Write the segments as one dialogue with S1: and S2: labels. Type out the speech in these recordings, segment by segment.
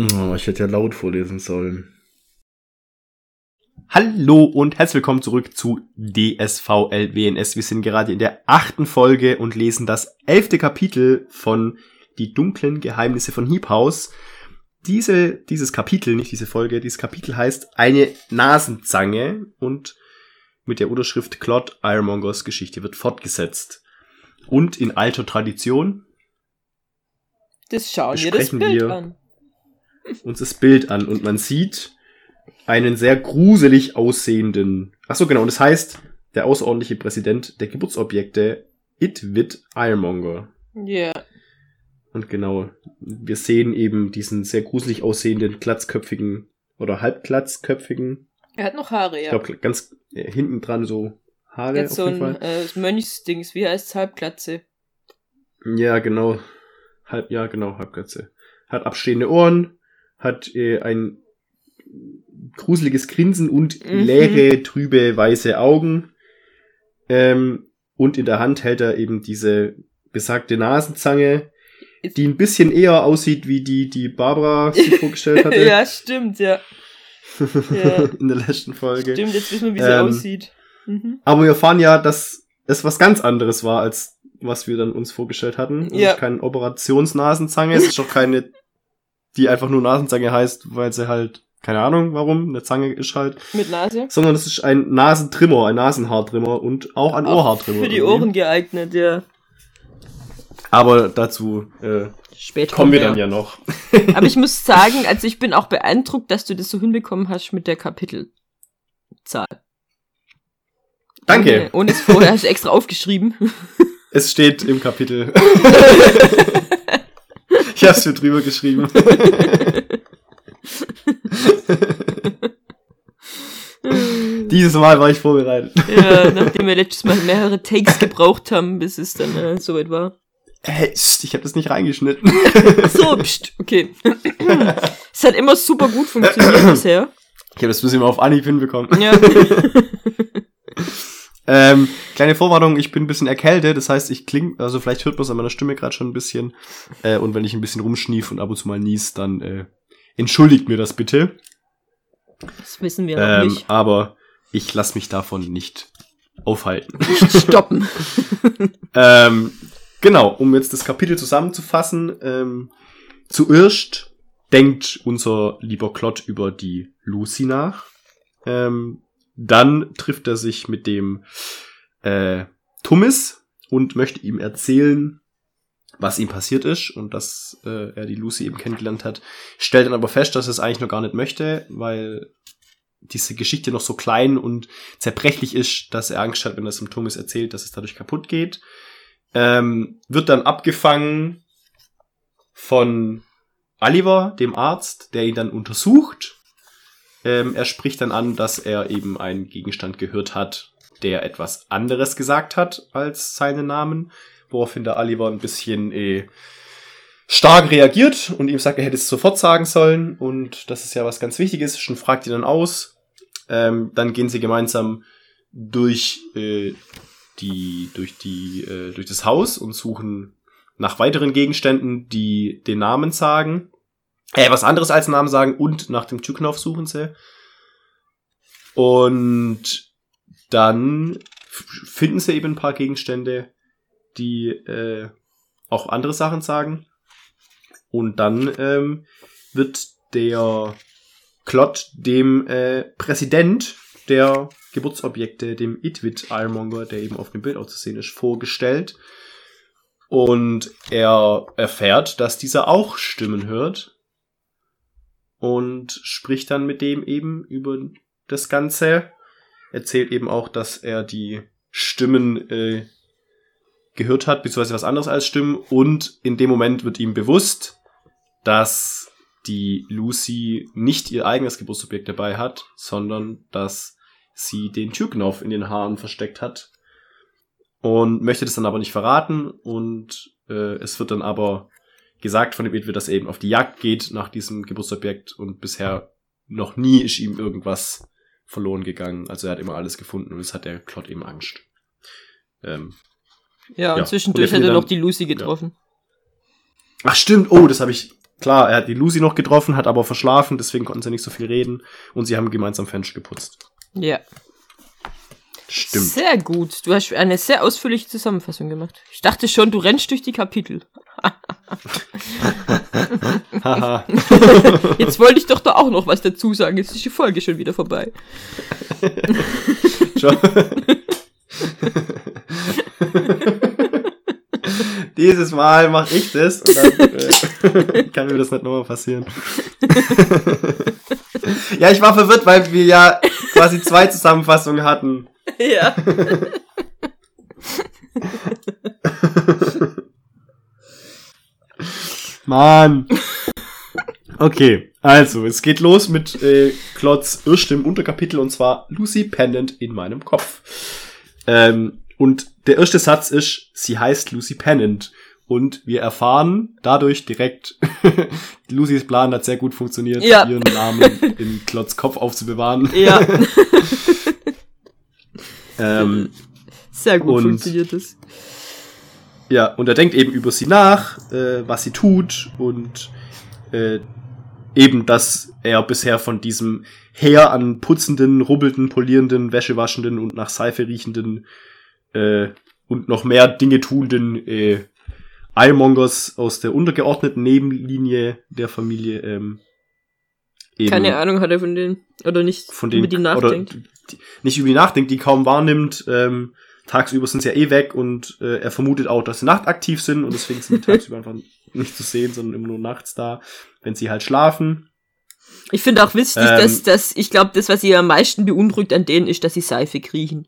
S1: Oh, ich hätte ja laut vorlesen sollen.
S2: Hallo und herzlich willkommen zurück zu DSVLWNS. Wir sind gerade in der achten Folge und lesen das elfte Kapitel von Die dunklen Geheimnisse von Heap House. Diese, dieses Kapitel, nicht diese Folge, dieses Kapitel heißt Eine Nasenzange und mit der Unterschrift Claude Ironmongers Geschichte wird fortgesetzt. Und in alter Tradition.
S3: Das schauen wir das Bild wir an
S2: uns das Bild an und man sieht einen sehr gruselig aussehenden. Ach so genau. Und das heißt, der außerordentliche Präsident der Geburtsobjekte Itwit Ironmonger.
S3: Ja. Yeah.
S2: Und genau, wir sehen eben diesen sehr gruselig aussehenden, glatzköpfigen oder halbglatzköpfigen.
S3: Er hat noch Haare, ja.
S2: Ich glaube, ganz äh, hinten dran so Haare.
S3: Jetzt so ein äh, Mönchsdings, wie heißt Halbglatze?
S2: Ja, genau. Halb, ja, genau, Halbglatze. Hat abstehende Ohren, hat äh, ein gruseliges Grinsen und mhm. leere, trübe, weiße Augen. Ähm, und in der Hand hält er eben diese besagte Nasenzange, die ein bisschen eher aussieht wie die, die Barbara sich vorgestellt hatte.
S3: ja, stimmt, ja.
S2: ja. in der letzten Folge.
S3: Stimmt, jetzt wissen wir, wie sie ähm, aussieht.
S2: Mhm. Aber wir erfahren ja, dass es was ganz anderes war, als was wir dann uns vorgestellt hatten. Ja. Keine Operationsnasenzange, es ist auch keine die einfach nur Nasenzange heißt, weil sie halt, keine Ahnung warum, eine Zange ist halt.
S3: Mit Nase?
S2: Sondern es ist ein Nasentrimmer, ein Nasenhaartrimmer und auch ein auch Ohrhaartrimmer.
S3: Für die irgendwie. Ohren geeignet, ja.
S2: Aber dazu äh, Später kommen wir dann ja noch.
S3: Aber ich muss sagen, also ich bin auch beeindruckt, dass du das so hinbekommen hast mit der Kapitelzahl.
S2: Danke.
S3: Ohne, ohne es vorher hast du extra aufgeschrieben.
S2: Es steht im Kapitel. Ich hab's mir drüber geschrieben. Dieses Mal war ich vorbereitet.
S3: Ja, nachdem wir letztes Mal mehrere Takes gebraucht haben, bis es dann äh, soweit war.
S2: Hey, ich habe das nicht reingeschnitten.
S3: Ach so, pst, okay. es hat immer super gut funktioniert bisher.
S2: Ich habe das bisschen auf Anhieb hinbekommen.
S3: Ja.
S2: Ähm, kleine Vorwarnung, ich bin ein bisschen erkältet, das heißt, ich kling, also vielleicht hört man es an meiner Stimme gerade schon ein bisschen. Äh, und wenn ich ein bisschen rumschnief und ab und zu mal nies, dann äh, entschuldigt mir das bitte.
S3: Das wissen wir
S2: ähm,
S3: noch nicht.
S2: Aber ich lasse mich davon nicht aufhalten.
S3: Nicht stoppen.
S2: ähm, genau, um jetzt das Kapitel zusammenzufassen. Ähm, zuerst denkt unser lieber Klott über die Lucy nach. Ähm, dann trifft er sich mit dem äh, Tummis und möchte ihm erzählen, was ihm passiert ist und dass äh, er die Lucy eben kennengelernt hat. Stellt dann aber fest, dass er es eigentlich noch gar nicht möchte, weil diese Geschichte noch so klein und zerbrechlich ist, dass er Angst hat, wenn er es dem Tummis erzählt, dass es dadurch kaputt geht. Ähm, wird dann abgefangen von Oliver, dem Arzt, der ihn dann untersucht ähm, er spricht dann an, dass er eben einen Gegenstand gehört hat, der etwas anderes gesagt hat als seinen Namen, woraufhin der Oliver ein bisschen äh, stark reagiert und ihm sagt, er hätte es sofort sagen sollen und das ist ja was ganz Wichtiges, schon fragt ihn dann aus. Ähm, dann gehen sie gemeinsam durch äh, die durch die äh, durch das Haus und suchen nach weiteren Gegenständen, die den Namen sagen. Äh, was anderes als Namen sagen und nach dem Türknopf suchen sie. Und dann finden sie eben ein paar Gegenstände, die äh, auch andere Sachen sagen. Und dann ähm, wird der Klott dem äh, Präsident der Geburtsobjekte, dem Itwit Ironmonger, der eben auf dem Bild auch zu sehen ist, vorgestellt. Und er erfährt, dass dieser auch Stimmen hört und spricht dann mit dem eben über das Ganze. Erzählt eben auch, dass er die Stimmen äh, gehört hat, beziehungsweise was anderes als Stimmen. Und in dem Moment wird ihm bewusst, dass die Lucy nicht ihr eigenes Geburtsobjekt dabei hat, sondern dass sie den Türknopf in den Haaren versteckt hat und möchte das dann aber nicht verraten und äh, es wird dann aber gesagt von dem Edwin, dass er eben auf die Jagd geht nach diesem Geburtsobjekt und bisher noch nie ist ihm irgendwas verloren gegangen. Also er hat immer alles gefunden und es hat der Klott eben Angst. Ähm,
S3: Ja, und
S2: Ja,
S3: zwischendurch
S2: und er
S3: hat er noch die Lucy getroffen.
S2: Ach stimmt, oh, das habe ich. Klar, er hat die Lucy noch getroffen, hat aber verschlafen, deswegen konnten sie nicht so viel reden und sie haben gemeinsam Fenster geputzt.
S3: Ja.
S2: Stimmt.
S3: Sehr gut. Du hast eine sehr ausführliche Zusammenfassung gemacht. Ich dachte schon, du rennst durch die Kapitel. Jetzt wollte ich doch da auch noch was dazu sagen. Jetzt ist die Folge schon wieder vorbei.
S2: Dieses Mal mache ich das und dann äh, kann mir das nicht nochmal passieren. ja, ich war verwirrt, weil wir ja quasi zwei Zusammenfassungen hatten.
S3: Ja.
S2: Mann. Okay, also, es geht los mit äh, Klotz Irsch im Unterkapitel und zwar Lucy Pennant in meinem Kopf. Ähm, und der erste Satz ist, sie heißt Lucy Pennant. Und wir erfahren dadurch direkt, Lucys Plan hat sehr gut funktioniert,
S3: Ja.
S2: ihren Namen in Klotz Kopf aufzubewahren.
S3: Ja.
S2: Ähm,
S3: Sehr gut
S2: Und-
S3: funktioniert das.
S2: Ja, und er denkt eben über sie nach, äh, was sie tut und äh, eben, dass er bisher von diesem Heer an putzenden, rubbelnden, polierenden, wäschewaschenden und nach Seife riechenden äh, und noch mehr Dinge tuenden äh, Eilmongers aus der untergeordneten Nebenlinie der Familie ähm, eben
S3: Keine Ahnung hat er von denen. Oder nicht
S2: von denen
S3: über die nachdenkt.
S2: Oder nicht über die nachdenkt, die kaum wahrnimmt. Ähm, tagsüber sind sie ja eh weg und äh, er vermutet auch, dass sie nachtaktiv sind und deswegen sind die tagsüber einfach nicht zu sehen, sondern immer nur nachts da, wenn sie halt schlafen.
S3: Ich finde auch wichtig,
S2: Ähm,
S3: dass, dass ich glaube, das, was sie am meisten beunruhigt an denen, ist, dass sie Seife kriechen.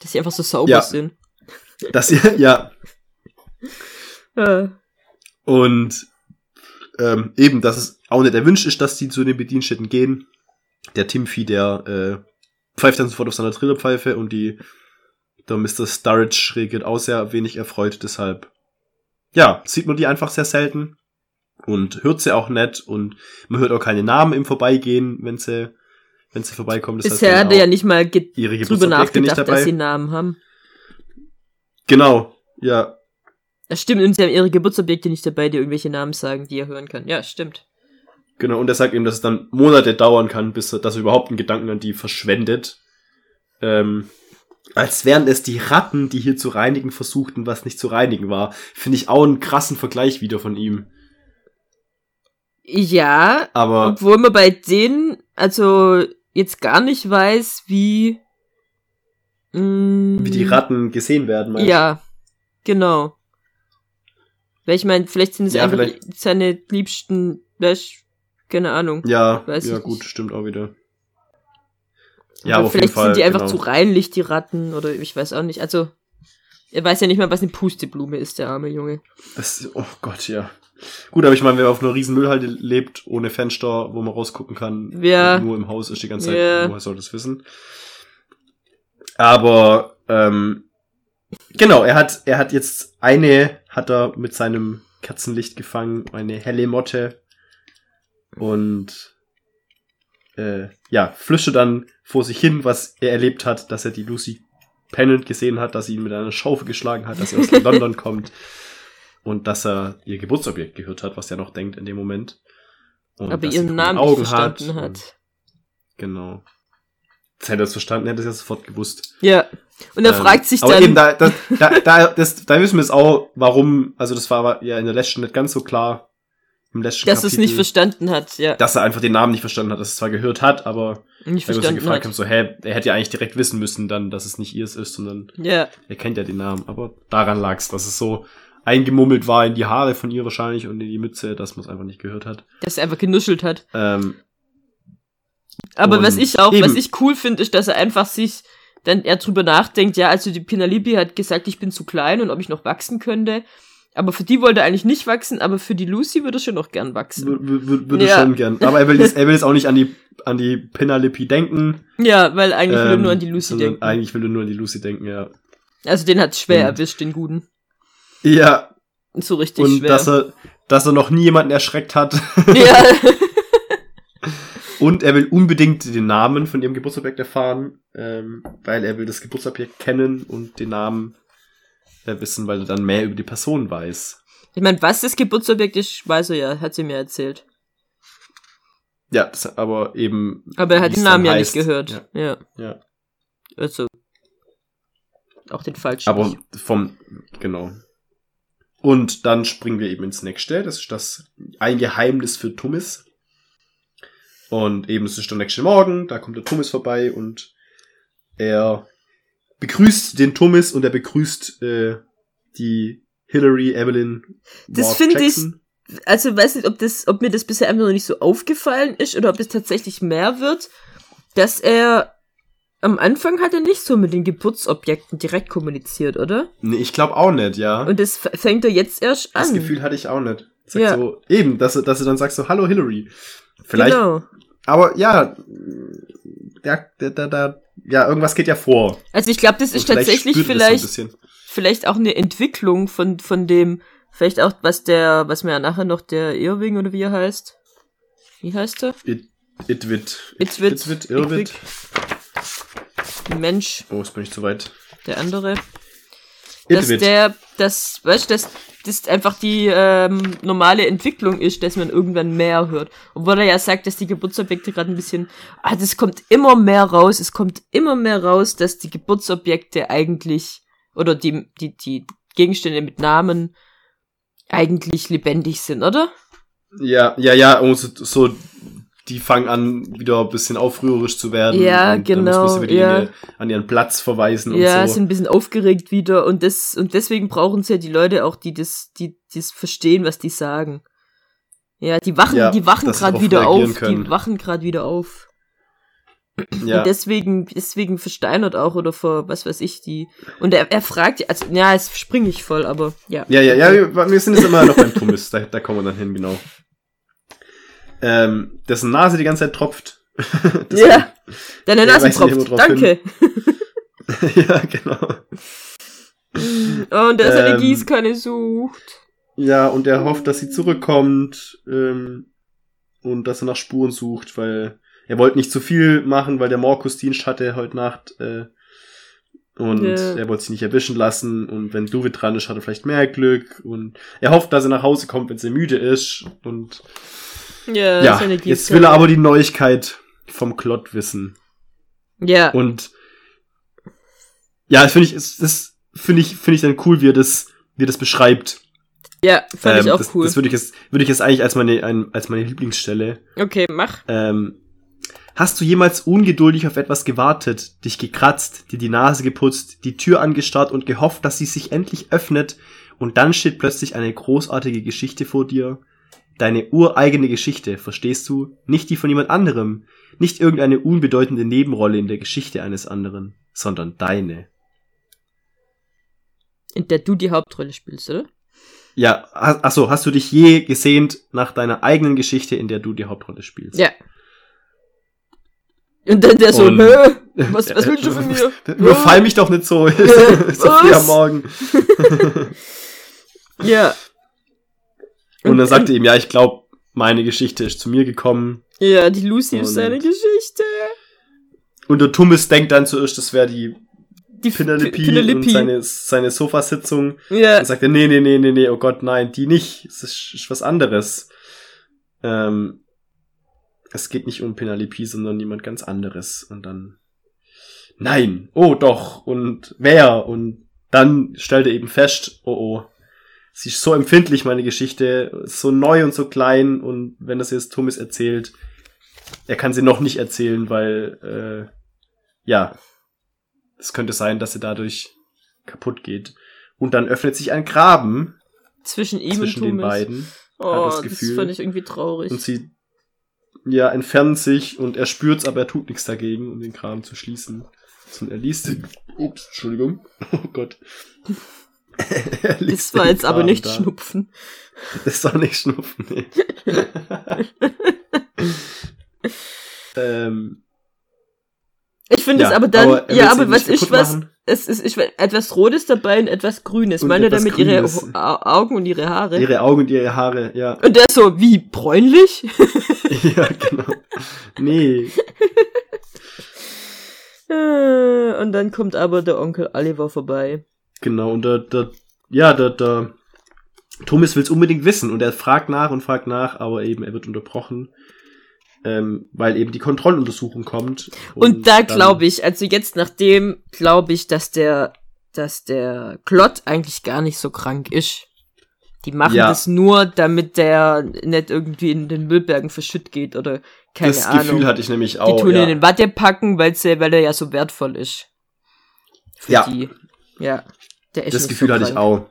S3: Dass sie einfach so sauber
S2: Ja.
S3: sind.
S2: Dass sie, ja, und ähm, eben, dass es auch nicht erwünscht ist, dass die zu den Bedienstätten gehen. Der Timothy, der äh, pfeift dann sofort auf seiner Trillerpfeife und die der Mr. Sturridge reagiert auch sehr wenig erfreut, deshalb ja, sieht man die einfach sehr selten und hört sie auch nicht und man hört auch keine Namen im Vorbeigehen, wenn sie wenn sie vorbeikommen. Das
S3: bisher er ja nicht mal
S2: ihre
S3: drüber nachgedacht, dass sie Namen haben.
S2: Genau, ja,
S3: Das stimmt, und sie haben ihre Geburtsobjekte nicht dabei, die irgendwelche Namen sagen, die er hören kann. Ja, stimmt.
S2: Genau, und er sagt eben, dass es dann Monate dauern kann, bis er, dass er überhaupt einen Gedanken an die verschwendet. Ähm, als wären es die Ratten, die hier zu reinigen versuchten, was nicht zu reinigen war. Finde ich auch einen krassen Vergleich wieder von ihm.
S3: Ja,
S2: Aber
S3: obwohl man bei denen also jetzt gar nicht weiß, wie mh,
S2: wie die Ratten gesehen werden, meinst?
S3: Ja, genau. Weil ich meine, vielleicht sind es
S2: Ja,
S3: einfach
S2: vielleicht-
S3: seine liebsten, weißt, keine Ahnung.
S2: Ja,
S3: Weiß
S2: ja gut,
S3: nicht.
S2: stimmt auch wieder.
S3: Ja,
S2: aber auf jeden
S3: vielleicht
S2: Fall.
S3: sind die einfach
S2: genau.
S3: zu reinlich, die Ratten, oder ich weiß auch nicht. Also, er weiß ja nicht mal, was eine Pusteblume ist, der arme Junge.
S2: Das, oh Gott, ja. Gut, aber ich meine, wer auf einer riesen Müllhalde lebt, ohne Fenster, wo man rausgucken kann,
S3: Ja.
S2: und nur im Haus ist die ganze Zeit,
S3: Ja.
S2: woher soll das wissen? Aber, ähm, genau, er hat, er hat jetzt eine, hat er mit seinem Kerzenlicht gefangen, eine helle Motte und, äh, ja, flüstert dann vor sich hin, was er erlebt hat, dass er die Lucy Pennant gesehen hat, dass sie ihn mit einer Schaufel geschlagen hat, dass sie aus London kommt. und dass er ihr Geburtsobjekt gehört hat, was er noch denkt in dem Moment. Und
S3: Aber ihren Namen nicht verstanden
S2: und-
S3: hat.
S2: Genau. Jetzt hätte er es verstanden, hätte er es ja sofort gewusst.
S3: Ja. Und er
S2: Ähm,
S3: fragt sich
S2: aber
S3: dann.
S2: eben, da, da, da, da, das, da wissen wir es auch, warum, also das war aber ja in der letzten nicht ganz so klar. Im letzten
S3: dass er es
S2: Kapitel,
S3: nicht verstanden hat, ja.
S2: Dass er einfach den Namen nicht verstanden hat, dass er es zwar gehört hat, aber
S3: Nicht
S2: wenn wir uns
S3: verstanden
S2: gefragt
S3: hat.
S2: haben, so, hä, er hätte ja eigentlich direkt wissen müssen dann, dass es nicht ihrs ist, sondern
S3: Ja.
S2: er kennt ja den Namen. Aber daran lag es, dass es so eingemummelt war in die Haare von ihr wahrscheinlich und in die Mütze, dass man es einfach nicht gehört hat.
S3: Dass er einfach genuschelt hat.
S2: Ähm,
S3: Aber was ich auch,
S2: eben.
S3: was ich cool finde, ist, dass er einfach sich dann er drüber nachdenkt, ja, also die Pinalipi hat gesagt, ich bin zu klein und ob ich noch wachsen könnte. Aber für die wollte er eigentlich nicht wachsen, aber für die Lucy würde er schon noch gern wachsen.
S2: wür- würde
S3: Ja.
S2: schon gern. Aber er will jetzt, er will jetzt auch nicht an die, an die Penelope denken.
S3: Ja, weil eigentlich will er
S2: ähm,
S3: nur an die Lucy
S2: sondern
S3: denken.
S2: Eigentlich will er nur an die Lucy denken, ja.
S3: Also den hat's schwer
S2: Und-
S3: erwischt, den Guten.
S2: Ja,
S3: So richtig
S2: und
S3: schwer.
S2: dass er, dass er noch nie jemanden erschreckt hat.
S3: ja.
S2: Und er will unbedingt den Namen von ihrem Geburtsobjekt erfahren, ähm, weil er will das Geburtsobjekt kennen und den Namen wissen, weil er dann mehr über die Person weiß.
S3: Ich meine, was das Geburtsobjekt ist, weiß er ja, hat sie mir erzählt.
S2: Ja, das, aber eben.
S3: Aber er hat den Namen ja
S2: heißt.
S3: nicht gehört.
S2: Ja,
S3: Ja.
S2: ja.
S3: Also. Auch den falschen.
S2: Aber
S3: nicht.
S2: vom, genau. Und dann springen wir eben ins nächste. Das ist das ein Geheimnis für Tummis. Und eben es ist der nächste Morgen, da kommt der Tummis vorbei und er begrüßt den Tummis und er begrüßt äh, die Hillary Evelyn.
S3: Das finde ich- also weiß nicht, ob das, ob mir das bisher einfach noch nicht so aufgefallen ist oder ob es tatsächlich mehr wird, dass er am Anfang hat er nicht so mit den Geburtsobjekten direkt kommuniziert, oder?
S2: Nee, ich glaube auch nicht, ja.
S3: Und das fängt er jetzt erst an.
S2: das Gefühl hatte ich auch nicht. Sagt
S3: Ja.
S2: so, eben, dass, du- dass du dann sagst so, hallo Hillary. Vielleicht
S3: Genau.
S2: Aber ja, ja, da, da, da, ja, irgendwas geht ja vor.
S3: Also ich glaube, das ist
S2: vielleicht
S3: tatsächlich vielleicht,
S2: So
S3: vielleicht auch eine Entwicklung von, von dem, vielleicht auch, was der, was mir ja nachher noch der Irving oder wie er heißt. Wie heißt er?
S2: It.
S3: Itwit,
S2: It wird. Irwit.
S3: Mensch,
S2: Oh, jetzt bin ich zu weit.
S3: der andere. Dass der, das, weißt du, dass das einfach die ähm, normale Entwicklung ist, dass man irgendwann mehr hört. Obwohl er ja sagt, dass die Geburtsobjekte gerade ein bisschen, ah, das kommt immer mehr raus, es kommt immer mehr raus, dass die Geburtsobjekte eigentlich, oder die, die, die Gegenstände mit Namen eigentlich lebendig sind, oder?
S2: Ja, ja, ja, und so, so, die fangen an, wieder ein bisschen aufrührerisch zu werden.
S3: Ja,
S2: und Dann muss
S3: genau,
S2: man sie wieder
S3: ja.
S2: ihre- an ihren Platz verweisen
S3: ja,
S2: und so.
S3: sind ein bisschen aufgeregt wieder und das, und deswegen brauchen es ja die Leute auch, die das, die, die das verstehen, was die sagen. Ja, die wachen,
S2: Ja,
S3: die wachen
S2: sie
S3: gerade wieder auf,
S2: können.
S3: die wachen gerade wieder auf.
S2: ja.
S3: Und deswegen, deswegen versteinert auch oder vor, was weiß ich, die. Und er, er fragt, also, ja, jetzt springe ich voll, aber ja.
S2: Ja, ja, ja, wir, wir sind jetzt immer noch beim Tummis, da, da kommen wir dann hin, genau. Ähm, dessen Nase die ganze Zeit tropft.
S3: Ja, deine Nase tropft. Danke.
S2: ja, genau.
S3: Und er seine
S2: Ähm,
S3: Gießkanne sucht.
S2: Ja, und er hofft, dass sie zurückkommt ähm, und dass er nach Spuren sucht, weil er wollte nicht zu viel machen, weil der Morkus Dienst hatte heute Nacht äh, und
S3: Ja.
S2: er wollte sich nicht erwischen lassen und wenn Duvid dran ist, hat er vielleicht mehr Glück und er hofft, dass er nach Hause kommt, wenn sie müde ist und
S3: Ja,
S2: ja, jetzt will er aber die Neuigkeit vom Klott wissen
S3: Ja,
S2: und ja, das finde ich, das- finde ich, finde ich dann cool, wie er das, wie er das beschreibt.
S3: ja, fand ich
S2: Ähm,
S3: auch
S2: das,
S3: cool.
S2: Das würde ich jetzt, würde ich jetzt eigentlich als meine, ein, als meine Lieblingsstelle.
S3: okay, mach.
S2: Ähm, hast du jemals ungeduldig auf etwas gewartet, dich gekratzt, dir die Nase geputzt, die Tür angestarrt und gehofft, dass sie sich endlich öffnet und dann steht plötzlich eine großartige Geschichte vor dir? Deine ureigene Geschichte, verstehst du? Nicht die von jemand anderem, nicht irgendeine unbedeutende Nebenrolle in der Geschichte eines anderen, sondern deine.
S3: In der du die Hauptrolle spielst, oder?
S2: Ja, ha- ach so, hast du dich je gesehnt nach deiner eigenen Geschichte, in der du die Hauptrolle spielst?
S3: Ja. Und dann der so,
S2: Und-
S3: Hä? Was, was willst du von mir?
S2: Überfall mich doch nicht so. so
S3: Was?
S2: am Morgen.
S3: Ja.
S2: Und dann sagte ihm, ja, ich glaube, meine Geschichte ist zu mir gekommen.
S3: Ja, die Lucy ist
S2: Und-
S3: seine Geschichte.
S2: Und der Tummis denkt dann zuerst, das wäre die
S3: Die
S2: Penelope,
S3: Penelope.
S2: und seine, seine Sofasitzung.
S3: Ja.
S2: Dann sagt er, nee, nee, nee, nee, nee, oh Gott, nein, die nicht. Es ist, ist was anderes. Ähm, es geht nicht um Penelope, sondern jemand ganz anderes. Und dann, nein, oh doch, und wer? Und dann stellt er eben fest, oh oh, sie ist so empfindlich, meine Geschichte, so neu und so klein. Und wenn das jetzt Thomas erzählt, er kann sie noch nicht erzählen, weil, äh, ja, es könnte sein, dass sie dadurch kaputt geht. Und dann öffnet sich ein Graben
S3: Zwischen ihm
S2: zwischen
S3: und
S2: den
S3: Thomas.
S2: beiden.
S3: Oh,
S2: das
S3: das,
S2: Gefühl.
S3: fand ich irgendwie traurig.
S2: Und sie, ja, entfernen sich und er spürt's, aber er tut nichts dagegen, um den Graben zu schließen. Und er liest den, ups, Entschuldigung, oh Gott.
S3: Das war jetzt aber nicht
S2: da.
S3: Schnupfen.
S2: Das war nicht Schnupfen, nee. ähm,
S3: Ich finde
S2: Ja,
S3: es aber dann,
S2: aber er
S3: ja, aber was ist
S2: kaputt
S3: was?
S2: machen.
S3: Es ist ich, etwas Rotes dabei und etwas Grünes.
S2: Und etwas
S3: damit ihre
S2: Grünes.
S3: Au- Augen und ihre Haare?
S2: ihre Augen und ihre Haare, ja.
S3: und der so, wie bräunlich?
S2: ja, genau. Nee,
S3: Äh, und dann kommt aber der Onkel Oliver vorbei.
S2: Genau, und der, der ja, der, der Thomas will es unbedingt wissen und er fragt nach und fragt nach, aber eben er wird unterbrochen, ähm, weil eben die Kontrolluntersuchung kommt.
S3: Und, da glaube ich, also jetzt nachdem glaube ich, dass der, dass der Klott eigentlich gar nicht so krank ist. Die machen
S2: Ja.
S3: das nur, damit der nicht irgendwie in den Müllbergen verschütt geht oder keine
S2: das
S3: Ahnung.
S2: Gefühl hatte ich nämlich
S3: die
S2: auch.
S3: tun
S2: ja.
S3: ihn in Watte packen, weil er ja so wertvoll ist. Für
S2: Ja.
S3: die. Ja. Der ist
S2: das Gefühl
S3: so
S2: hatte ich auch.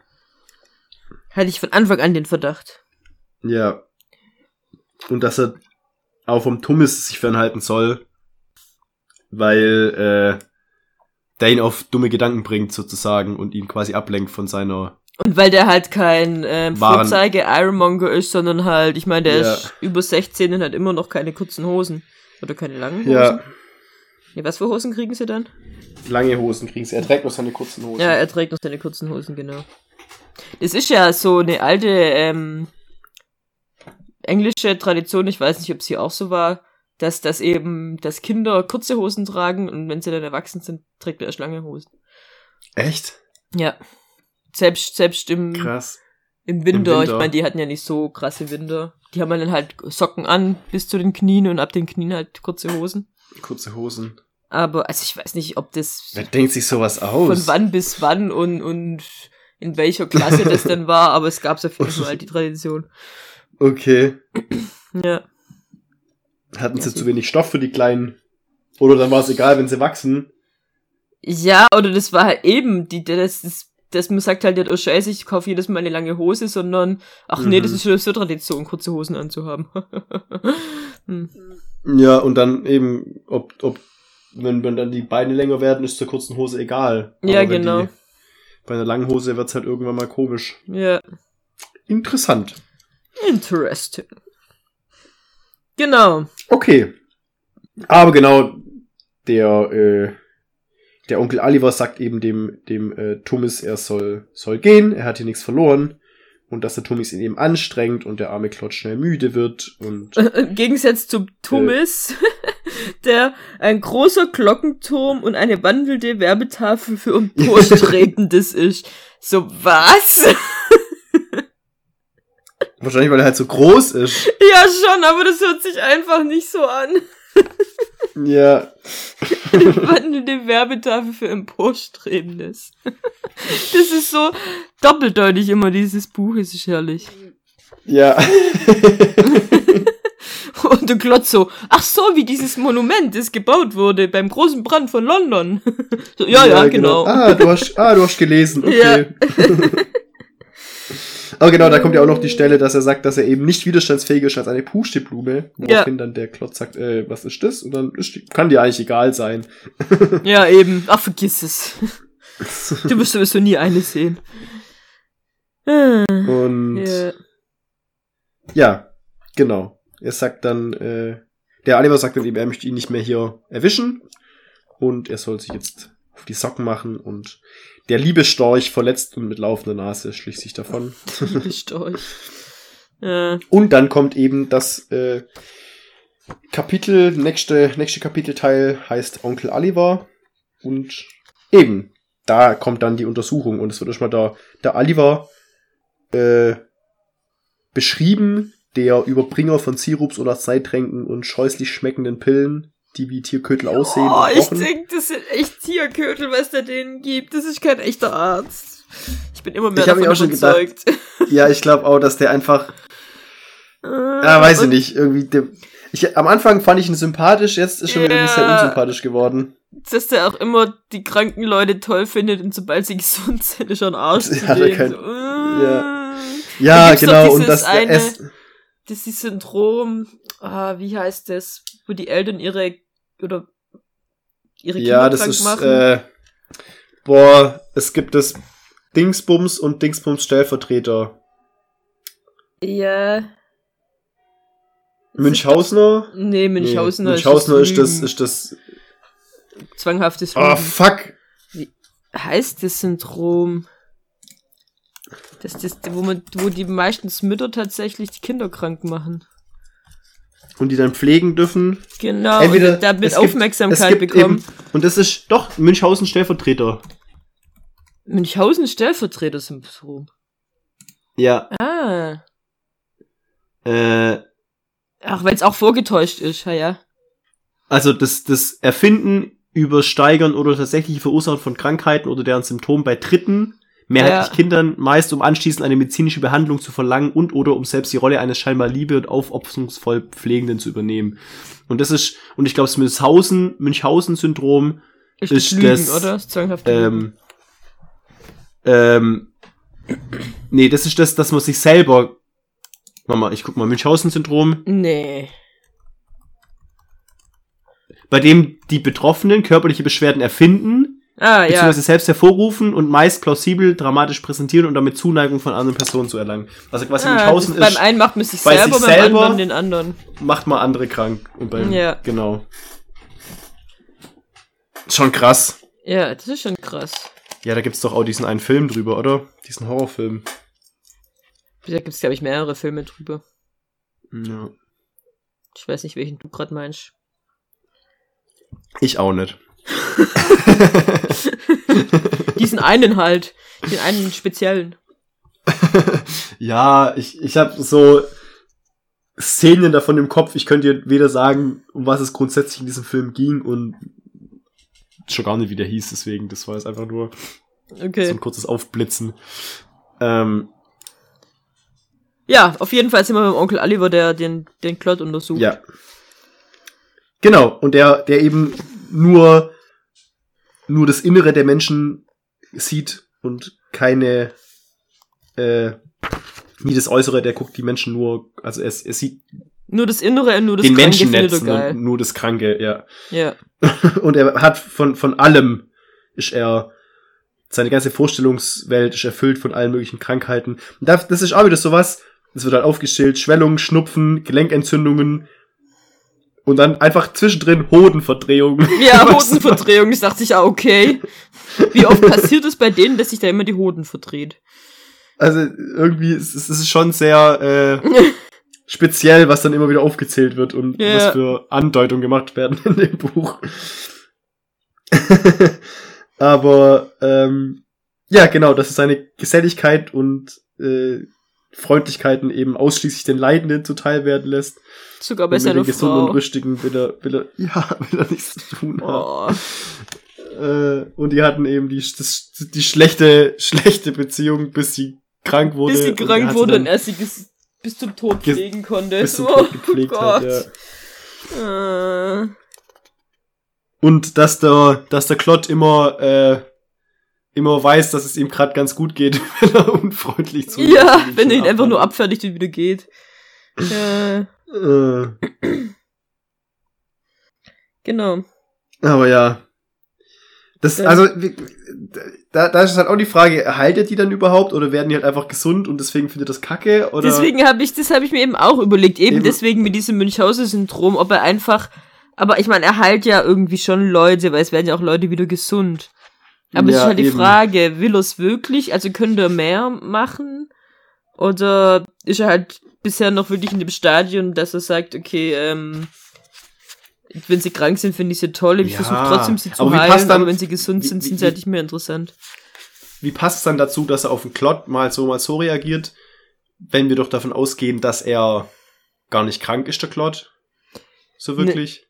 S3: Hatte ich von Anfang an den Verdacht.
S2: Ja. Und dass er auch vom Thomas sich fernhalten soll, weil äh, der ihn auf dumme Gedanken bringt sozusagen und ihn quasi ablenkt von seiner
S3: Und weil der halt kein ähm, Vorzeige Ironmonger ist, sondern halt, ich meine, der
S2: Ja.
S3: ist über 16 und hat immer noch keine kurzen Hosen. Oder keine langen Hosen.
S2: ja,
S3: Ja, was für Hosen kriegen sie dann?
S2: Lange Hosen kriegen sie. Er trägt nur seine kurzen Hosen.
S3: Ja, er trägt noch seine kurzen Hosen, genau. Das ist ja so eine alte ähm, englische Tradition, ich weiß nicht, ob sie auch so war, dass das eben, dass Kinder kurze Hosen tragen und wenn sie dann erwachsen sind, trägt er erst lange Hosen.
S2: Echt?
S3: Ja. Selbst, selbst im,
S2: Krass.
S3: im Winter,
S2: Im
S3: ich
S2: Winter.
S3: meine, die hatten ja nicht so krasse Winter. Die haben dann halt Socken an bis zu den Knien und ab den Knien halt kurze Hosen.
S2: Kurze Hosen.
S3: Aber, also ich weiß nicht, ob das
S2: Wer denkt sich sowas aus?
S3: von wann bis wann und, und in welcher Klasse das denn war, aber es gab auf jeden Fall die Tradition.
S2: Okay.
S3: Ja.
S2: Hatten
S3: Ja,
S2: sie zu wenig Stoff für die Kleinen? Oder dann war es egal, wenn sie wachsen?
S3: Ja, oder das war halt eben, die, das, das, das man sagt halt nicht, oh scheiße, ich kaufe jedes Mal eine lange Hose, sondern, ach nee,
S2: Mhm.
S3: das ist schon so Tradition, kurze Hosen anzuhaben. hm.
S2: Ja, und dann eben, ob, ob, wenn, wenn dann die Beine länger werden, ist zur kurzen Hose egal.
S3: Ja,
S2: Aber wenn
S3: genau.
S2: Die, bei einer langen Hose wird's halt irgendwann mal komisch.
S3: Ja,
S2: Interessant.
S3: interesting. Genau.
S2: Okay. Aber genau, der, äh, der Onkel Oliver sagt eben dem, dem äh, Thomas, er soll, soll gehen, er hat hier nichts verloren. Und dass der Thomas ihn eben anstrengt und der arme Klotz schnell müde wird und
S3: Im Gegensatz zum Thomas, der ein großer Glockenturm und eine wandelnde Werbetafel für Emporstrebendes ist. So, was?
S2: wahrscheinlich, weil er halt so groß ist.
S3: ja, schon, aber das hört sich einfach nicht so an.
S2: Ja,
S3: wandelnde Werbetafel für Emporstrebendes. das ist so doppeldeutig immer, dieses Buch, es ist herrlich.
S2: ja.
S3: Und du glotzt so, ach so, wie dieses Monument, das gebaut wurde beim großen Brand von London. so, ja, ja, genau.
S2: Ah, du hast, ah, du hast gelesen. Okay. Aber genau, da kommt ja auch noch die Stelle, dass er sagt, dass er eben nicht widerstandsfähiger ist als eine Pusteblume. Woraufhin dann der Klotz sagt, äh, was ist das? Und dann ist, die- kann dir eigentlich egal sein.
S3: Ja, eben. Ach, vergiss es. Du wirst sowieso nie eine sehen. Ah,
S2: Und
S3: Ja.
S2: ja, genau. Er sagt dann, äh, der Oliver sagt dann eben, er möchte ihn nicht mehr hier erwischen. Und er soll sich jetzt auf die Socken machen und der liebe Storch verletzt und mit laufender Nase schlich sich davon.
S3: Liebe Storch. Ja.
S2: Und dann kommt eben das äh, Kapitel, nächste, nächste Kapitelteil heißt Onkel Oliver. Und eben, da kommt dann die Untersuchung und es wird erstmal der, der Oliver äh, beschrieben, der Überbringer von Sirups oder Seitränken und scheußlich schmeckenden Pillen, die wie Tierkötel aussehen.
S3: Oh, ich denke, das sind echt Tierkötel, was der denen gibt. Das ist kein echter Arzt. Ich bin immer mehr
S2: Ich
S3: davon
S2: auch schon
S3: überzeugt.
S2: Ja, ich glaube auch, dass der einfach,
S3: ja,
S2: ja, weiß ich nicht, irgendwie, der, ich, am Anfang fand ich ihn sympathisch, jetzt ist schon wieder irgendwie sehr
S3: Ja.
S2: unsympathisch geworden.
S3: Dass der auch immer die kranken Leute toll findet und sobald sie gesund sind, ist er ein Arsch zu
S2: Ja,
S3: denen.
S2: kann-
S3: so, äh.
S2: ja.
S3: Da
S2: Ja, genau, und das,
S3: eine-
S2: es,
S3: Das ist die Syndrom, ah, wie heißt das, wo die Eltern ihre, oder ihre Kinder
S2: ja, das ist,
S3: machen.
S2: äh, boah, es gibt das Dingsbums und Dingsbums Stellvertreter.
S3: ja.
S2: Münchhausner?
S3: Nee, Münchhausen
S2: nee, Münchhausner ist das,
S3: Lügen.
S2: ist das,
S3: zwanghaftes
S2: oh,
S3: Lügen.
S2: fuck.
S3: heißt das Syndrom? Das, das, wo man, wo die meistens Mütter tatsächlich die Kinder krank machen.
S2: Und die dann pflegen dürfen.
S3: Genau,
S2: Entweder,
S3: und damit Aufmerksamkeit
S2: gibt
S3: bekommen.
S2: Eben, und das ist doch Münchhausen Stellvertreter.
S3: Münchhausen Stellvertreter-Syndrom.
S2: Ja,
S3: Ah.
S2: äh,
S3: Ach, weil es auch vorgetäuscht ist, ja, ja.
S2: also das, das Erfinden, Übersteigern oder tatsächliche Verursachen von Krankheiten oder deren Symptomen bei Dritten, mehrheitlich
S3: Ja.
S2: Kindern, meist um anschließend eine medizinische Behandlung zu verlangen und oder um selbst die Rolle eines scheinbar liebe und aufopferungsvoll Pflegenden zu übernehmen. Und das ist, und ich glaube, das Münchhausen, Münchhausen-Syndrom
S3: Ist,
S2: Ist
S3: das Lügen,
S2: das,
S3: oder? Das
S2: ähm, ähm, nee, das ist das, dass man sich selber, warte mal, ich guck mal, Münchhausen-Syndrom,
S3: Nee.
S2: bei dem die Betroffenen körperliche Beschwerden erfinden,
S3: Ah, ja.
S2: beziehungsweise selbst hervorrufen und meist plausibel dramatisch präsentieren und damit Zuneigung von anderen Personen zu erlangen. Also quasi
S3: Ah,
S2: Münchhausen
S3: das,
S2: ist,
S3: beim einen macht man sich selber,
S2: sich
S3: beim
S2: selber-
S3: anderen den anderen.
S2: macht mal andere krank. Und beim,
S3: Ja.
S2: genau. Schon krass.
S3: Ja, das ist schon krass.
S2: Ja, da gibt's doch auch diesen einen Film drüber, oder? Diesen Horrorfilm.
S3: Da gibt's glaube ich, mehrere Filme drüber.
S2: Ja.
S3: Ich weiß nicht, welchen du gerade meinst.
S2: Ich auch nicht.
S3: Diesen einen halt. Den einen speziellen.
S2: Ja, ich, ich habe so Szenen davon im Kopf. Ich könnte dir weder sagen, um was es grundsätzlich in diesem Film ging und schon gar nicht, wie der hieß. Deswegen, das war jetzt einfach nur
S3: Okay.
S2: so ein kurzes Aufblitzen. Ähm,
S3: Ja, auf jeden Fall sind wir beim Onkel Oliver, der den, den Klott untersucht.
S2: ja. Genau. Und der, der eben nur, nur das Innere der Menschen sieht und keine, äh, nie das Äußere, der guckt die Menschen nur, also er, er sieht
S3: Nur das Innere nur das
S2: den
S3: Kranke
S2: Menschen
S3: geil.
S2: und nur das Kranke, ja.
S3: Ja.
S2: Und er hat von, von allem ist er, seine ganze Vorstellungswelt ist erfüllt von allen möglichen Krankheiten. Und das, das ist auch wieder sowas, das wird halt aufgestellt, Schwellungen, Schnupfen, Gelenkentzündungen und dann einfach zwischendrin Hodenverdrehungen.
S3: Ja? Hodenverdrehung, das dachte ich auch, okay. Wie oft passiert es bei denen, dass sich da immer die Hoden verdreht?
S2: Also irgendwie ist es ist schon sehr äh, speziell, was dann immer wieder aufgezählt wird und
S3: Ja.
S2: was für Andeutungen gemacht werden in dem Buch. Aber ähm, ja, genau, dass seine Geselligkeit und äh, Freundlichkeiten eben ausschließlich den Leidenden zuteil werden lässt.
S3: Sogar bei
S2: und mit
S3: seiner
S2: den gesunden und
S3: Frau.
S2: rüstigen will er, will er, ja, will er nichts zu tun haben.
S3: Oh.
S2: Äh, und die hatten eben die, das, die schlechte, schlechte Beziehung, bis sie krank wurde.
S3: Bis sie
S2: Und
S3: krank
S2: hat
S3: wurde und er sie bis zum Tod pflegen konnte.
S2: bis zum
S3: Oh
S2: Tod gepflegt hat,
S3: Gott.
S2: ja.
S3: Äh,
S2: Und dass der, dass der Klott immer, äh, immer weiß, dass es ihm gerade ganz gut geht, wenn er unfreundlich zu ihm
S3: ja, wenn er ihn einfach nur abfertigt und wieder geht. Äh,
S2: Äh,
S3: genau.
S2: aber ja. Das, also, da, da ist halt auch die Frage, erhaltet die dann überhaupt oder werden die halt einfach gesund und deswegen findet das Kacke? Oder?
S3: Deswegen habe ich, das habe ich mir eben auch überlegt, eben,
S2: Eben.
S3: deswegen mit diesem Münchhausen-Syndrom, ob er einfach, aber ich meine, er heilt ja irgendwie schon Leute, weil es werden ja auch Leute wieder gesund. Aber es ist
S2: Ja,
S3: halt die
S2: eben.
S3: Frage, will er es wirklich? Also könnte er mehr machen? Oder ist er halt bisher noch wirklich in dem Stadium, dass er sagt, okay, ähm, Wenn sie krank sind, finde ich sie toll. Ich
S2: Ja,
S3: versuche trotzdem, sie zu
S2: aber
S3: heilen,
S2: passt dann-
S3: aber wenn sie gesund
S2: wie-
S3: sind,
S2: wie-
S3: sind sie halt nicht mehr interessant.
S2: Wie passt es dann dazu, dass er auf den Klott mal so, mal so reagiert, wenn wir doch davon ausgehen, dass er gar nicht krank ist, der Klott? So
S3: Ne.
S2: wirklich?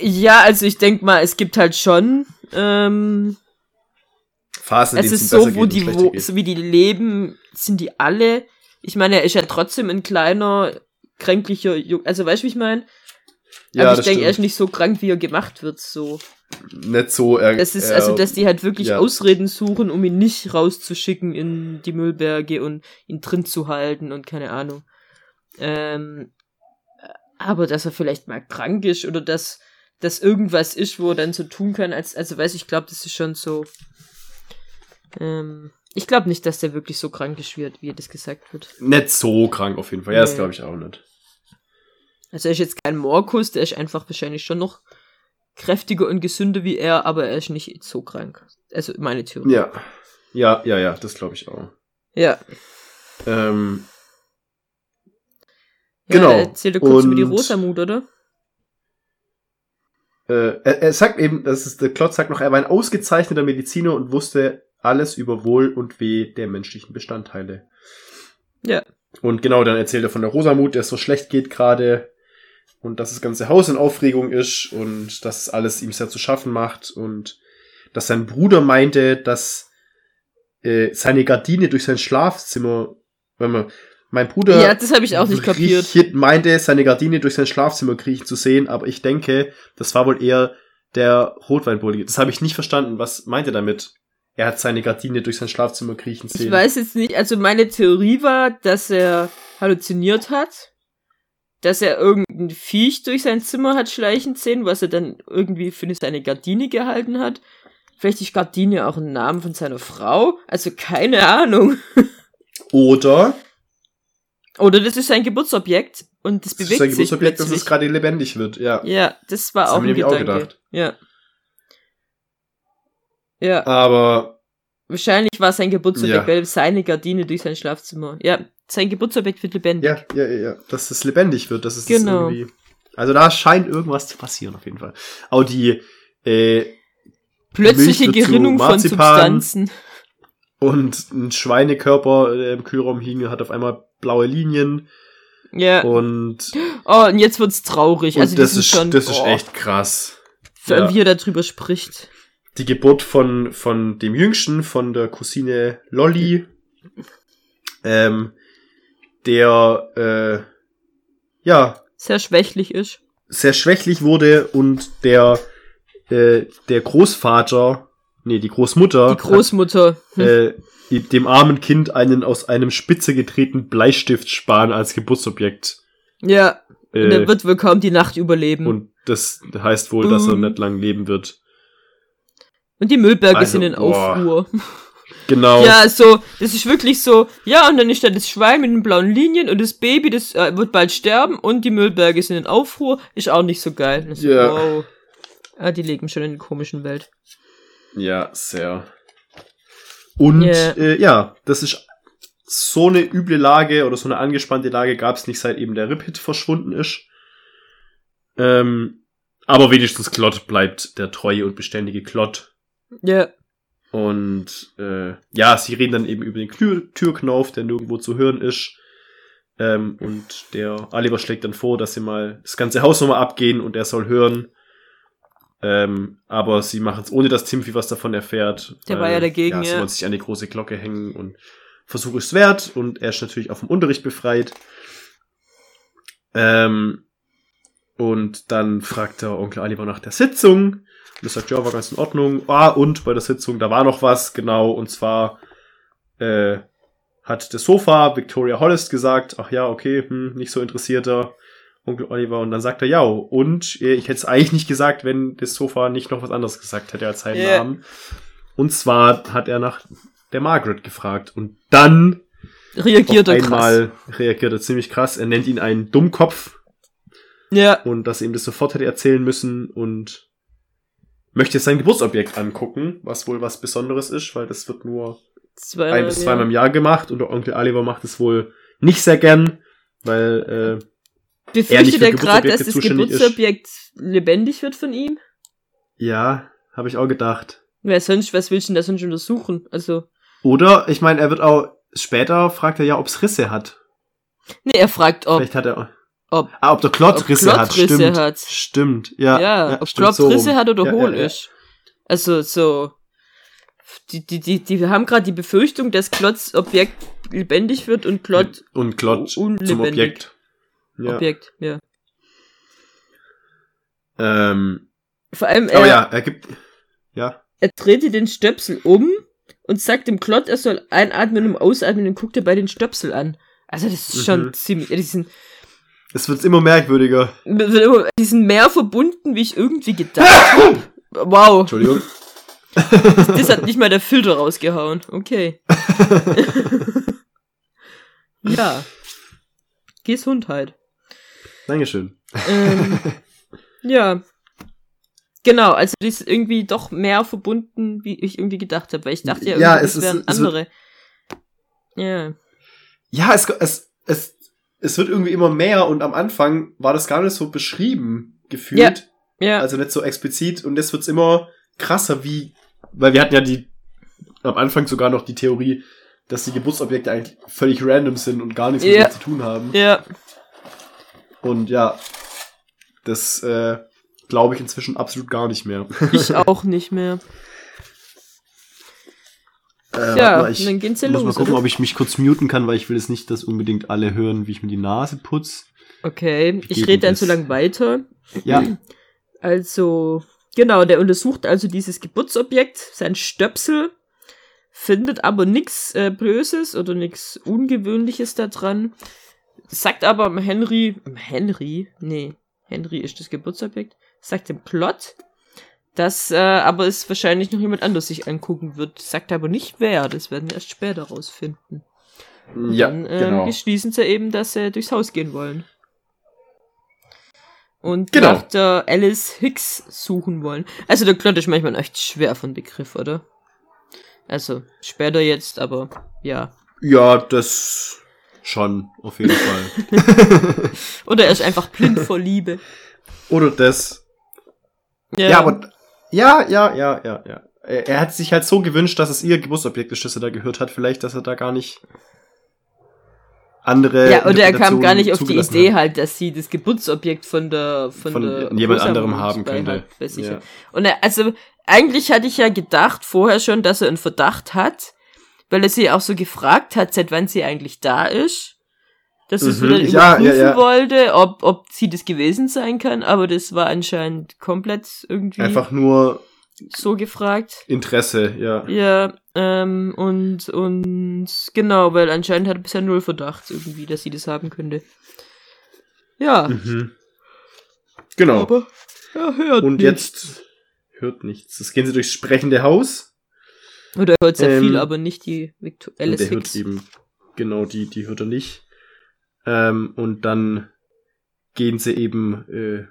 S3: Ja, also ich denk mal, es gibt halt schon, ähm,
S2: Phasen,
S3: es ist so, wo die, wo, so wie die leben, sind die alle. Ich meine, er ist ja trotzdem ein kleiner, kränklicher Junge. Also weißt du, wie ich meine?
S2: Ja,
S3: Aber ich denke, er ist nicht so krank, wie er gemacht wird, so.
S2: Nicht so. Er,
S3: Das ist
S2: er,
S3: also, dass die halt wirklich
S2: ja.
S3: Ausreden suchen, um ihn nicht rauszuschicken in die Müllberge und ihn drin zu halten und keine Ahnung. Ähm, aber dass er vielleicht mal krank ist oder dass das irgendwas ist, wo er dann so tun kann, als, also weiß ich glaube, das ist schon so. Ähm, ich glaube nicht, dass der wirklich so krank ist, wie, das gesagt wird.
S2: Nicht so krank auf jeden Fall. Ja, das
S3: Nee.
S2: glaube ich auch nicht.
S3: Also er ist jetzt kein Morkus, der ist einfach wahrscheinlich schon noch kräftiger und gesünder wie er, aber er ist nicht so krank. Also meine Theorie.
S2: Ja. Ja, ja, ja, das glaube ich auch.
S3: Ja.
S2: Ähm,
S3: Ja,
S2: Genau.
S3: Erzähl dir kurz über die
S2: Und-
S3: Rosamut, oder?
S2: äh, er, er sagt eben, das ist, der Klotz sagt noch, er war ein ausgezeichneter Mediziner und wusste alles über Wohl und Weh der menschlichen Bestandteile.
S3: Ja.
S2: Und genau, dann erzählt er von der Rosamut, der es so schlecht geht gerade und dass das ganze Haus in Aufregung ist und dass es alles ihm sehr zu schaffen macht und dass sein Bruder meinte, dass äh, seine Gardine durch sein Schlafzimmer, wenn man, mein Bruder
S3: Ja, das habe ich auch nicht kapiert.
S2: Meinte, seine Gardine durch sein Schlafzimmer kriechen zu sehen, aber ich denke, das war wohl eher der Rotweinbully. Das habe ich nicht verstanden. Was meint er damit? Er hat seine Gardine durch sein Schlafzimmer kriechen sehen.
S3: Ich weiß jetzt nicht, also meine Theorie war, dass er halluziniert hat, dass er irgendein Viech durch sein Zimmer hat schleichen sehen, was er dann irgendwie für seine Gardine gehalten hat. Vielleicht ist Gardine auch ein Name von seiner Frau, also keine Ahnung.
S2: Oder
S3: Oder das ist sein Geburtsobjekt und das
S2: das ist
S3: bewegt
S2: sein
S3: sich
S2: Geburtsobjekt, dass es gerade lebendig wird. Ja.
S3: ja, das war
S2: Das
S3: auch
S2: haben
S3: ein
S2: nämlich auch
S3: Gedanke.
S2: gedacht.
S3: Ja. Ja,
S2: Aber
S3: wahrscheinlich war sein Geburtsobjekt,
S2: Ja.
S3: seine Gardine durch sein Schlafzimmer. Ja, sein Geburtsobjekt wird lebendig.
S2: ja, ja, ja, dass es lebendig wird, dass es
S3: Genau.
S2: irgendwie. Also da scheint irgendwas zu passieren auf jeden Fall. Auch die äh,
S3: Plötzliche Gerinnung von. Substanzen.
S2: und ein Schweinekörper der im Kühlraum hing, hat auf einmal blaue Linien
S3: Ja.
S2: und,
S3: Oh, und jetzt wird's traurig. also
S2: das ist
S3: schon,
S2: das ist
S3: oh,
S2: echt krass.
S3: Allem,
S2: ja.
S3: wie er darüber spricht.
S2: Die Geburt von von dem Jüngsten, von der Cousine Lolly, ähm, der äh, ja
S3: Sehr schwächlich ist.
S2: sehr schwächlich wurde und der äh, der Großvater, nee, die Großmutter,
S3: Die Großmutter.
S2: hat, äh, dem armen Kind einen aus einem Spitze gedrehten Bleistift sparen als Geburtsobjekt.
S3: ja. Und
S2: Äh,
S3: er wird wohl kaum die Nacht überleben. Und,
S2: und das heißt wohl, dass er
S3: Boom.
S2: nicht lang leben wird.
S3: Die Müllberge
S2: Also,
S3: sind in
S2: boah.
S3: Aufruhr.
S2: Genau.
S3: Ja, so, das ist wirklich so, ja, und dann ist da das Schwein mit den blauen Linien und das Baby, das äh, wird bald sterben und die Müllberge sind in Aufruhr. Ist auch nicht so geil. Ist,
S2: Ja.
S3: Wow. Ah, die leben schon in einer komischen Welt.
S2: Ja, sehr. Und
S3: Ja.
S2: äh, ja, das ist so eine üble Lage oder so eine angespannte Lage gab es nicht, seit eben der Rip-Hit verschwunden ist. Ähm, aber wenigstens Klott bleibt der treue und beständige Klott.
S3: Ja.
S2: Und äh, ja, sie reden dann eben über den Tür Türknauf, der nirgendwo zu hören ist. Ähm, und der Oliver schlägt dann vor, dass sie mal das ganze Haus nochmal abgehen und er soll hören. Ähm, aber sie machen es ohne, dass Timothy was davon erfährt.
S3: Der war ja dagegen,
S2: ja. Sie
S3: ja.
S2: wollen sich an die große Glocke hängen und Versuch ist wert und er ist natürlich auch vom Unterricht befreit. Ähm, und dann fragt der Onkel Oliver nach der Sitzung. Und er sagt, ja, war ganz in Ordnung. Ah, und bei der Sitzung, da war noch was, genau, und zwar äh, hat das Sofa Victoria Hollis gesagt, ach ja, okay, hm, nicht so interessierter Onkel Oliver. Und dann sagt er, ja, und äh, ich hätte es eigentlich nicht gesagt, wenn das Sofa nicht noch was anderes gesagt hätte als seinen
S3: Ja.
S2: Namen. Und zwar hat er nach der Margaret gefragt. Und dann
S3: Reagiert er krass.
S2: einmal reagiert er ziemlich krass. Er nennt ihn einen Dummkopf
S3: Ja.
S2: und dass er ihm das sofort hätte erzählen müssen und möchte sein Geburtsobjekt angucken, was wohl was Besonderes ist, weil das wird nur
S3: Zwei,
S2: ein bis zweimal im Jahr gemacht und der Onkel Oliver macht es wohl nicht sehr gern, weil äh, nicht
S3: Befürchtet
S2: für
S3: er gerade, dass das
S2: zuständig ist.
S3: Geburtsobjekt lebendig wird von ihm?
S2: Ja, habe ich auch gedacht.
S3: Wer sonst, was willst du denn da sonst untersuchen? Also,
S2: Oder, ich meine, er wird auch, später fragt er ja, ob's Risse hat.
S3: nee, er fragt, ob,
S2: Vielleicht hat er,
S3: ob,
S2: ah, ob der Klotz
S3: ob
S2: Risse
S3: Klotz
S2: hat, stimmt.
S3: hat.
S2: Stimmt, ja.
S3: ja, ob
S2: stimmt,
S3: Klopp
S2: so
S3: Risse hat oder
S2: Ja,
S3: hohl
S2: ja, ja.
S3: ist. Also, so, die, die, die, die haben gerade die Befürchtung, dass Klotz Objekt lebendig wird und Klotz
S2: Und Klotz zum
S3: unlebendig.
S2: Objekt. Ja.
S3: Objekt, ja.
S2: Ähm,
S3: Vor allem, er,
S2: ja, er gibt, ja.
S3: er drehte den Stöpsel um und sagt dem Klott, er soll einatmen und ausatmen und guckt er bei den Stöpsel an. Also das ist schon
S2: Mhm.
S3: ziemlich, die sind,
S2: Es wird immer merkwürdiger.
S3: die sind mehr verbunden, wie ich irgendwie gedacht habe. Wow,
S2: Entschuldigung.
S3: das hat nicht mal der Filter rausgehauen. Okay. ja. Gesundheit.
S2: Dankeschön.
S3: Ähm, ja. Genau, also die ist irgendwie doch mehr verbunden, wie ich irgendwie gedacht habe, weil ich dachte ja,
S2: Ja,
S3: irgendwie,
S2: es
S3: das
S2: ist-
S3: wären
S2: es
S3: andere. Ja.
S2: Ja, es, es, es, es wird irgendwie immer mehr und am Anfang war das gar nicht so beschrieben gefühlt.
S3: Ja.
S2: Also nicht so explizit und jetzt wird's immer krasser, wie, weil wir hatten ja die, am Anfang sogar noch die Theorie, dass die Geburtsobjekte eigentlich völlig random sind und gar nichts mit
S3: Ja.
S2: denen zu tun haben.
S3: ja.
S2: Und ja, das äh, glaube ich inzwischen absolut gar nicht mehr.
S3: Ich auch nicht mehr.
S2: Äh,
S3: Ja,
S2: mal, ich
S3: und dann geht's ja
S2: muss mal
S3: los,
S2: gucken,
S3: oder?
S2: ob ich mich kurz muten kann, weil ich will jetzt nicht, dass unbedingt alle hören, wie ich mir die Nase putz.
S3: Okay, ich rede dann so lang weiter.
S2: Ja,
S3: Also, genau, der untersucht also dieses Geburtsobjekt, sein Stöpsel, findet aber nichts äh, Böses oder nichts Ungewöhnliches da dran. Sagt aber Henry, Henry, nee, Henry ist das Geburtsobjekt, sagt dem Plot, dass äh, aber es wahrscheinlich noch jemand anders sich angucken wird. Sagt aber nicht wer, das werden wir erst später rausfinden.
S2: ja,
S3: Dann ähm,
S2: genau.
S3: beschließen sie eben, dass sie durchs Haus gehen wollen. Und
S2: Genau.
S3: nach der Alice Hicks suchen wollen. Also der Klott ist manchmal echt schwer von Begriff, oder? Also, später jetzt, aber ja.
S2: Ja, das schon, auf jeden Fall.
S3: Oder er ist einfach blind vor Liebe.
S2: Oder das. Ja. aber. Ja, ja, ja, ja, ja. Er, er hat sich halt so gewünscht, dass es ihr Geburtsobjekt ist, das er da gehört hat. Vielleicht, dass er da gar nicht andere.
S3: Ja, oder er kam gar nicht auf die Idee
S2: hat.
S3: halt, dass sie das Geburtsobjekt von der von,
S2: Von
S3: der
S2: jemand
S3: Rosa
S2: anderem haben könnte.
S3: hat,
S2: ja.
S3: Und er, also eigentlich hatte ich ja gedacht vorher schon, dass er einen Verdacht hat, weil er sie auch so gefragt hat, seit wann sie eigentlich da ist. Dass er es
S2: Mhm,
S3: wieder
S2: ja,
S3: überprüfen
S2: ja, ja.
S3: wollte, ob, ob sie das gewesen sein kann, aber das war anscheinend komplett irgendwie
S2: Einfach nur
S3: so gefragt.
S2: Interesse, ja.
S3: Ja, ähm, und, und genau, weil anscheinend hat er bisher null Verdacht irgendwie, dass sie das haben könnte. Ja,
S2: Mhm. Genau.
S3: aber er hört
S2: Und
S3: nicht.
S2: jetzt hört nichts. Jetzt gehen sie durchs sprechende Haus.
S3: Oder er hört sehr
S2: ähm,
S3: viel, aber nicht die Victor Alice
S2: der hört
S3: Hicks.
S2: eben, genau, die, die hört er nicht. Ähm, und dann gehen sie eben äh,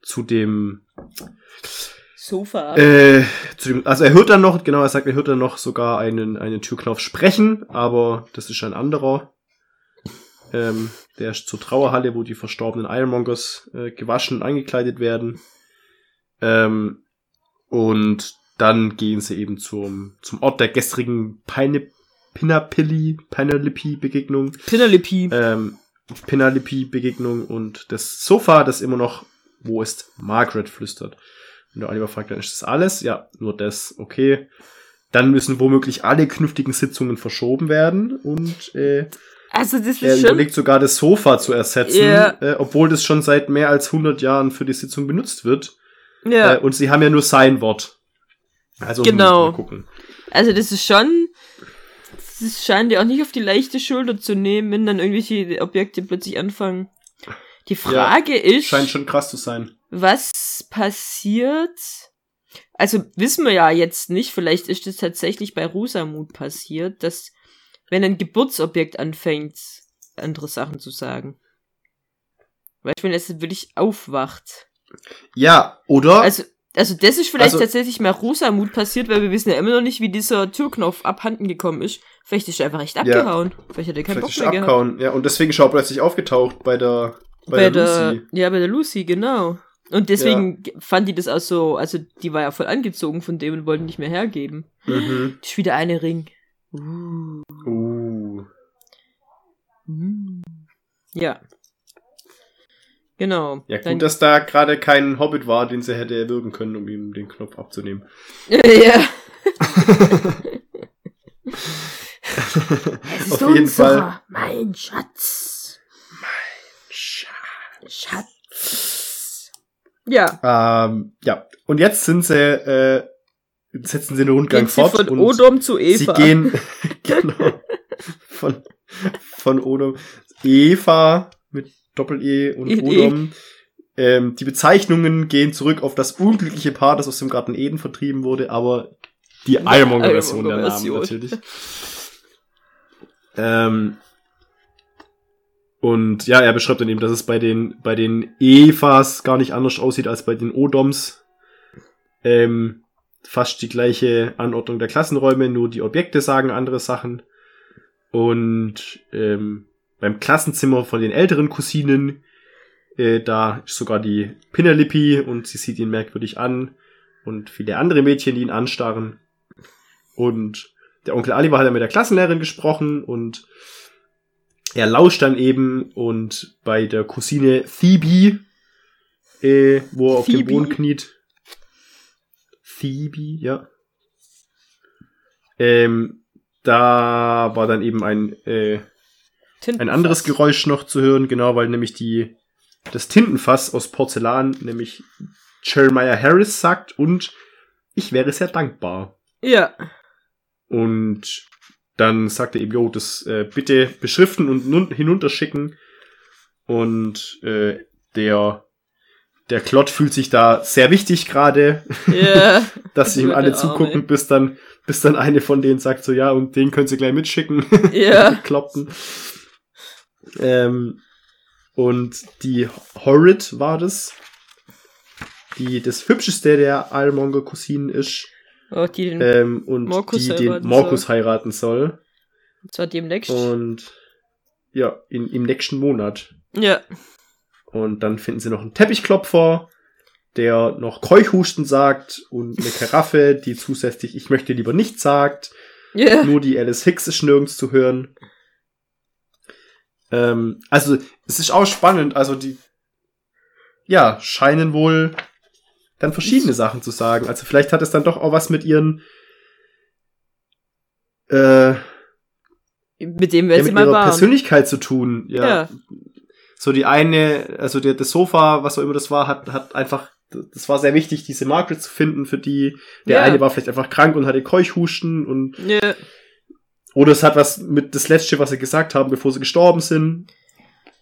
S2: zu dem,
S3: Sofa.
S2: äh, zu dem, also er hört dann noch, genau, er sagt, er hört dann noch sogar einen, einen Türknauf sprechen, aber das ist ein anderer. Ähm, der ist zur Trauerhalle, wo die verstorbenen Ironmongers äh, gewaschen und angekleidet werden. Ähm, und dann gehen sie eben zum, zum Ort der gestrigen Peine, Pinapilli, Penelope-Begegnung.
S3: Penelope.
S2: Ähm, Penelope-Begegnung und das Sofa, das immer noch, wo ist Margaret, flüstert. Und der Oliver fragt, dann ist das alles? Ja, nur das, okay. Dann müssen womöglich alle künftigen Sitzungen verschoben werden und äh,
S3: also das
S2: er
S3: ist schon...
S2: überlegt sogar das Sofa zu ersetzen,
S3: Ja.
S2: äh, obwohl das schon seit mehr als 100 Jahren für die Sitzung benutzt wird.
S3: Ja,
S2: Äh, und sie haben ja nur sein Wort. Also
S3: Genau. also das ist schon... Das scheint ja auch nicht auf die leichte Schulter zu nehmen, wenn dann irgendwelche Objekte plötzlich anfangen. Die Frage ist...
S2: Scheint schon krass zu sein.
S3: was passiert? Also wissen wir ja jetzt nicht, vielleicht ist es tatsächlich bei Rosamut passiert, dass wenn ein Geburtsobjekt anfängt, andere Sachen zu sagen. Weißt du, wenn es wirklich aufwacht.
S2: Ja, oder?
S3: Also, also das ist vielleicht
S2: Also-
S3: tatsächlich mal Rosamut passiert, weil wir wissen ja immer noch nicht, wie dieser Türknopf abhanden gekommen ist. Vielleicht ist er einfach echt
S2: Ja.
S3: abgehauen. Vielleicht hat er keinen
S2: Vielleicht
S3: Bock mehr
S2: abgehauen. Ja, und deswegen ist er plötzlich aufgetaucht bei der,
S3: Bei, der, ja, bei der Lucy, genau. Und deswegen fand die das auch so, also die war ja voll angezogen von dem und wollten nicht mehr hergeben.
S2: Mhm.
S3: Das ist wieder eine Ring. Uh.
S2: Uh.
S3: Ja. Genau.
S2: Ja, gut, dass da gerade kein Hobbit war, den sie hätte erwürgen können, um ihm den Knopf abzunehmen.
S3: ja.
S2: Auf jeden Fall.
S3: Mein Schatz. Schatz. Ja.
S2: Ähm, ja, und jetzt sind sie, äh, setzen sie den Rundgang
S3: Geht sie
S2: fort
S3: von
S2: und
S3: Odom zu
S2: sie
S3: Eva.
S2: gehen genau, von, von Odom. Eva mit Doppel-E und
S3: E-
S2: Odom. Ähm, die Bezeichnungen gehen zurück auf das unglückliche Paar, das aus dem Garten Eden vertrieben wurde, aber die Ironmonger-Version der Namen natürlich. Ähm, und ja, er beschreibt dann eben, dass es bei den, bei den Evas gar nicht anders aussieht als bei den Odoms. Ähm, fast die gleiche Anordnung der Klassenräume, nur die Objekte sagen andere Sachen. Und ähm, beim Klassenzimmer von den älteren Cousinen, äh, da ist sogar die Pinnerlippi und sie sieht ihn merkwürdig an. Und viele andere Mädchen, die ihn anstarren. Und der Onkel Oliver hat dann mit der Klassenlehrerin gesprochen und er lauscht dann eben und bei der Cousine Phoebe, äh, wo er auf dem? Boden kniet. Phoebe, ja. Ähm, da war dann eben ein, äh, ein anderes. Geräusch noch zu hören, genau, weil nämlich die, das Tintenfass aus Porzellan, nämlich Jeremiah Harris sagt und ich wäre sehr dankbar.
S3: Ja.
S2: Und dann sagt er eben, jo, das äh, bitte beschriften und nun hinunterschicken. Und äh, der, der Klott fühlt sich da sehr wichtig gerade,
S3: Ja.
S2: dass ihm alle
S3: Arme.
S2: zugucken, bis dann, bis dann eine von denen sagt so, ja, und den können sie gleich mitschicken.
S3: Ja.
S2: Kloppen. Ähm, und die Horrid war das, die das hübscheste der Ironmonger-Cousinen ist.
S3: Oh, die den,
S2: Ähm, und
S3: Morkus
S2: die den
S3: heiraten
S2: Morkus heiraten soll.
S3: zwar demnächst.
S2: Und ja, in, im nächsten Monat.
S3: Ja.
S2: Und dann finden sie noch einen Teppichklopfer, der noch Keuchhusten sagt und eine Karaffe, die zusätzlich Ich möchte lieber nicht sagt.
S3: Ja.
S2: Nur die Alice Hicks ist nirgends zu hören. Ähm, also, es ist auch spannend. Also, die, ja, scheinen wohl dann verschiedene Sachen zu sagen. Also, vielleicht hat es dann doch auch was mit ihren, äh,
S3: Mit dem
S2: ja, mit ihrer. Persönlichkeit zu tun. Ja.
S3: Ja.
S2: So die eine, also der, das Sofa, was auch immer das war, hat, hat einfach, das war sehr wichtig, diese Margaret zu finden für die. Der
S3: Ja.
S2: eine war vielleicht einfach krank und hatte Keuchhusten und
S3: Ja.
S2: Oder es hat was mit das letzte, was sie gesagt haben, bevor sie gestorben sind.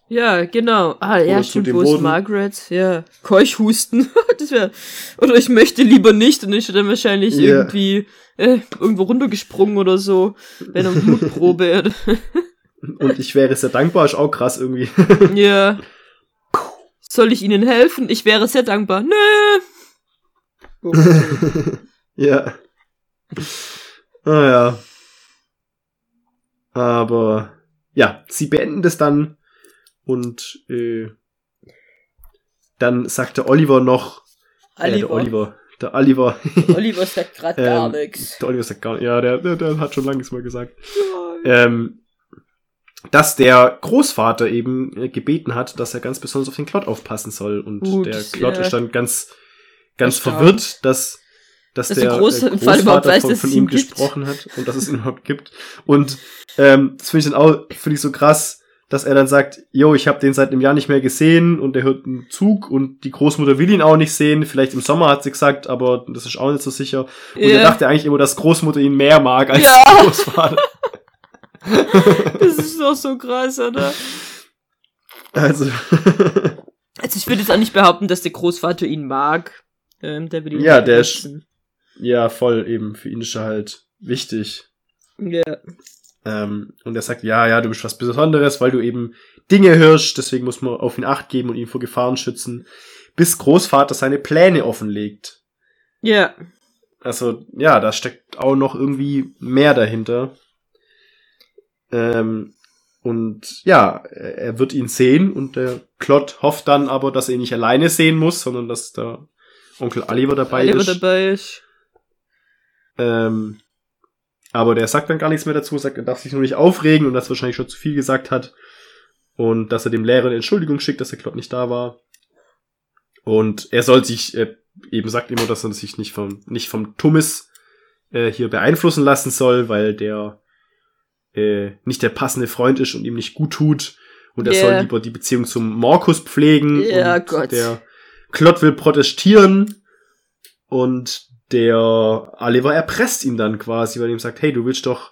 S3: Ja, genau. Ah, ja,
S2: Oder
S3: stimmt, wo ist. Margaret? Ja. Keuchhusten. das wäre. Oder ich möchte lieber nicht und ich dann wahrscheinlich
S2: Ja.
S3: irgendwie äh, irgendwo runtergesprungen oder so. Bei einer Mutprobe.
S2: Und ich wäre sehr dankbar, ist auch krass irgendwie.
S3: ja. Soll ich Ihnen helfen? Ich wäre sehr dankbar. Nö. Oh,
S2: ja. Ah ja. Aber ja, sie beenden das dann und äh, dann sagte Oliver noch, Äh, der
S3: Oliver.
S2: Oliver, der Oliver,
S3: Oliver sagt gerade gar
S2: Ähm,
S3: nichts.
S2: der Oliver sagt gar nicht, ja, der, der, der hat schon lange nichts mehr gesagt. ähm, dass der Großvater eben äh, gebeten hat, dass er ganz besonders auf den Klott aufpassen soll. Und
S3: Gut,
S2: der Klott
S3: ja.
S2: ist dann ganz, ganz
S3: Erstaunt.
S2: verwirrt, dass, dass,
S3: Dass
S2: der,
S3: der Groß-
S2: der
S3: im Fall überhaupt
S2: Großvater
S3: weiß,
S2: von, von ihm gesprochen hat und dass es ihn überhaupt gibt. Und ähm, das finde ich dann auch, finde ich so krass, dass er dann sagt, yo, ich habe den seit einem Jahr nicht mehr gesehen und er hört einen Zug und die Großmutter will ihn auch nicht sehen. Vielleicht im Sommer hat sie gesagt, aber das ist auch nicht so sicher. Und er
S3: Ja.
S2: dachte eigentlich immer, dass Großmutter ihn mehr mag als
S3: Ja.
S2: Großvater.
S3: Das ist doch so krass, oder?
S2: Also,
S3: Also ich würde jetzt auch nicht behaupten, dass der Großvater ihn mag. Ähm, der will ihn
S2: Ja, der ist-. Ja, voll eben. Für ihn ist er halt wichtig.
S3: Ja.
S2: Ähm, und er sagt, ja, ja, du bist was Besonderes, weil du eben Dinge hörst, deswegen muss man auf ihn acht geben und ihn vor Gefahren schützen, bis Großvater seine Pläne offenlegt.
S3: Ja.
S2: Also, ja, da steckt auch noch irgendwie mehr dahinter. Ähm, Und ja, er er wird ihn sehen und der Klott hofft dann aber, dass er ihn nicht alleine sehen muss, sondern dass der Onkel Oliver dabei
S3: Oliver
S2: ist.
S3: dabei ist.
S2: Ähm, aber der sagt dann gar nichts mehr dazu, sagt, er darf sich nur nicht aufregen und das wahrscheinlich schon zu viel gesagt hat. Und dass er dem Lehrer eine Entschuldigung schickt, dass der Klott nicht da war. Und er soll sich, äh, eben sagt immer, dass er sich nicht vom, nicht vom Tummis äh, hier beeinflussen lassen soll, weil der äh, nicht der passende Freund ist und ihm nicht gut tut. Und er
S3: Ja.
S2: soll lieber die Beziehung zum Markus pflegen.
S3: Ja,
S2: und
S3: Gott.
S2: Der Klott will protestieren und der Oliver erpresst ihn dann quasi, weil er ihm sagt, hey, du willst doch,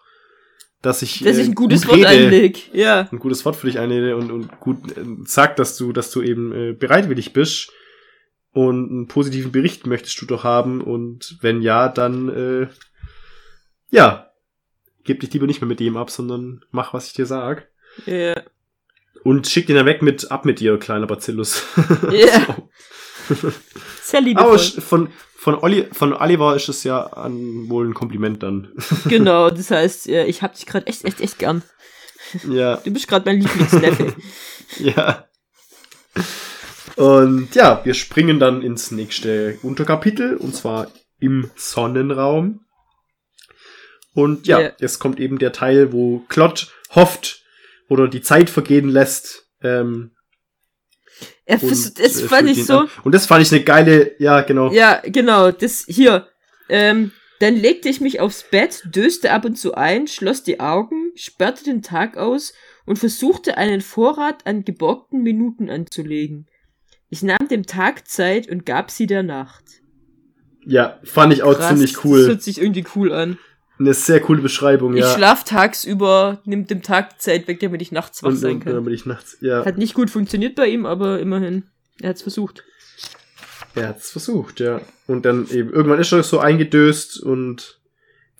S2: dass ich,
S3: Dass
S2: äh,
S3: ich ein gutes
S2: gut
S3: Wort
S2: rede,
S3: einleg. Ja.
S2: ein gutes Wort für dich einlege und, und gut äh, sag, dass du, dass du eben äh, bereitwillig bist und einen positiven Bericht möchtest du doch haben und wenn ja, dann äh, ja, gib dich lieber nicht mehr mit dem ab, sondern mach, was ich dir sag.
S3: Ja.
S2: Und schick den dann weg mit ab mit dir, kleiner Bacillus.
S3: Ja. Sehr
S2: Aber
S3: liebevoll.
S2: sch- von, von, Olli, von Oliver ist es ja an, wohl ein Kompliment dann.
S3: genau, das heißt, äh, ich hab dich gerade echt, echt, echt gern.
S2: ja,
S3: Du bist gerade mein Lieblingsneffe.
S2: ja. Und ja, wir springen dann ins nächste Unterkapitel, und zwar im Sonnenraum. Und ja,
S3: Ja.
S2: jetzt kommt eben der Teil, wo Klott hofft oder die Zeit vergehen lässt. Ähm,
S3: Er
S2: und,
S3: das
S2: äh,
S3: fand
S2: führt
S3: ich
S2: ihn
S3: so.
S2: an. Und das fand ich eine geile, ja, genau.
S3: Ja, genau, das hier. Ähm, dann legte ich mich aufs Bett, döste ab und zu ein, schloss die Augen, sperrte den Tag aus und versuchte einen Vorrat an geborgten Minuten anzulegen. Ich nahm dem Tag Zeit und gab sie der Nacht.
S2: Ja, fand ich auch
S3: Krass,
S2: ziemlich
S3: Das
S2: cool.
S3: hört sich irgendwie cool an.
S2: Eine sehr coole Beschreibung,
S3: Ich
S2: ja.
S3: schlaf tagsüber, nimm dem Tag Zeit weg, damit ich nachts wach
S2: und,
S3: sein kann.
S2: damit ich nachts, ja.
S3: Hat nicht gut funktioniert bei ihm, aber immerhin. Er hat's versucht.
S2: Er hat's versucht, ja. Und dann eben, irgendwann ist er so eingedöst und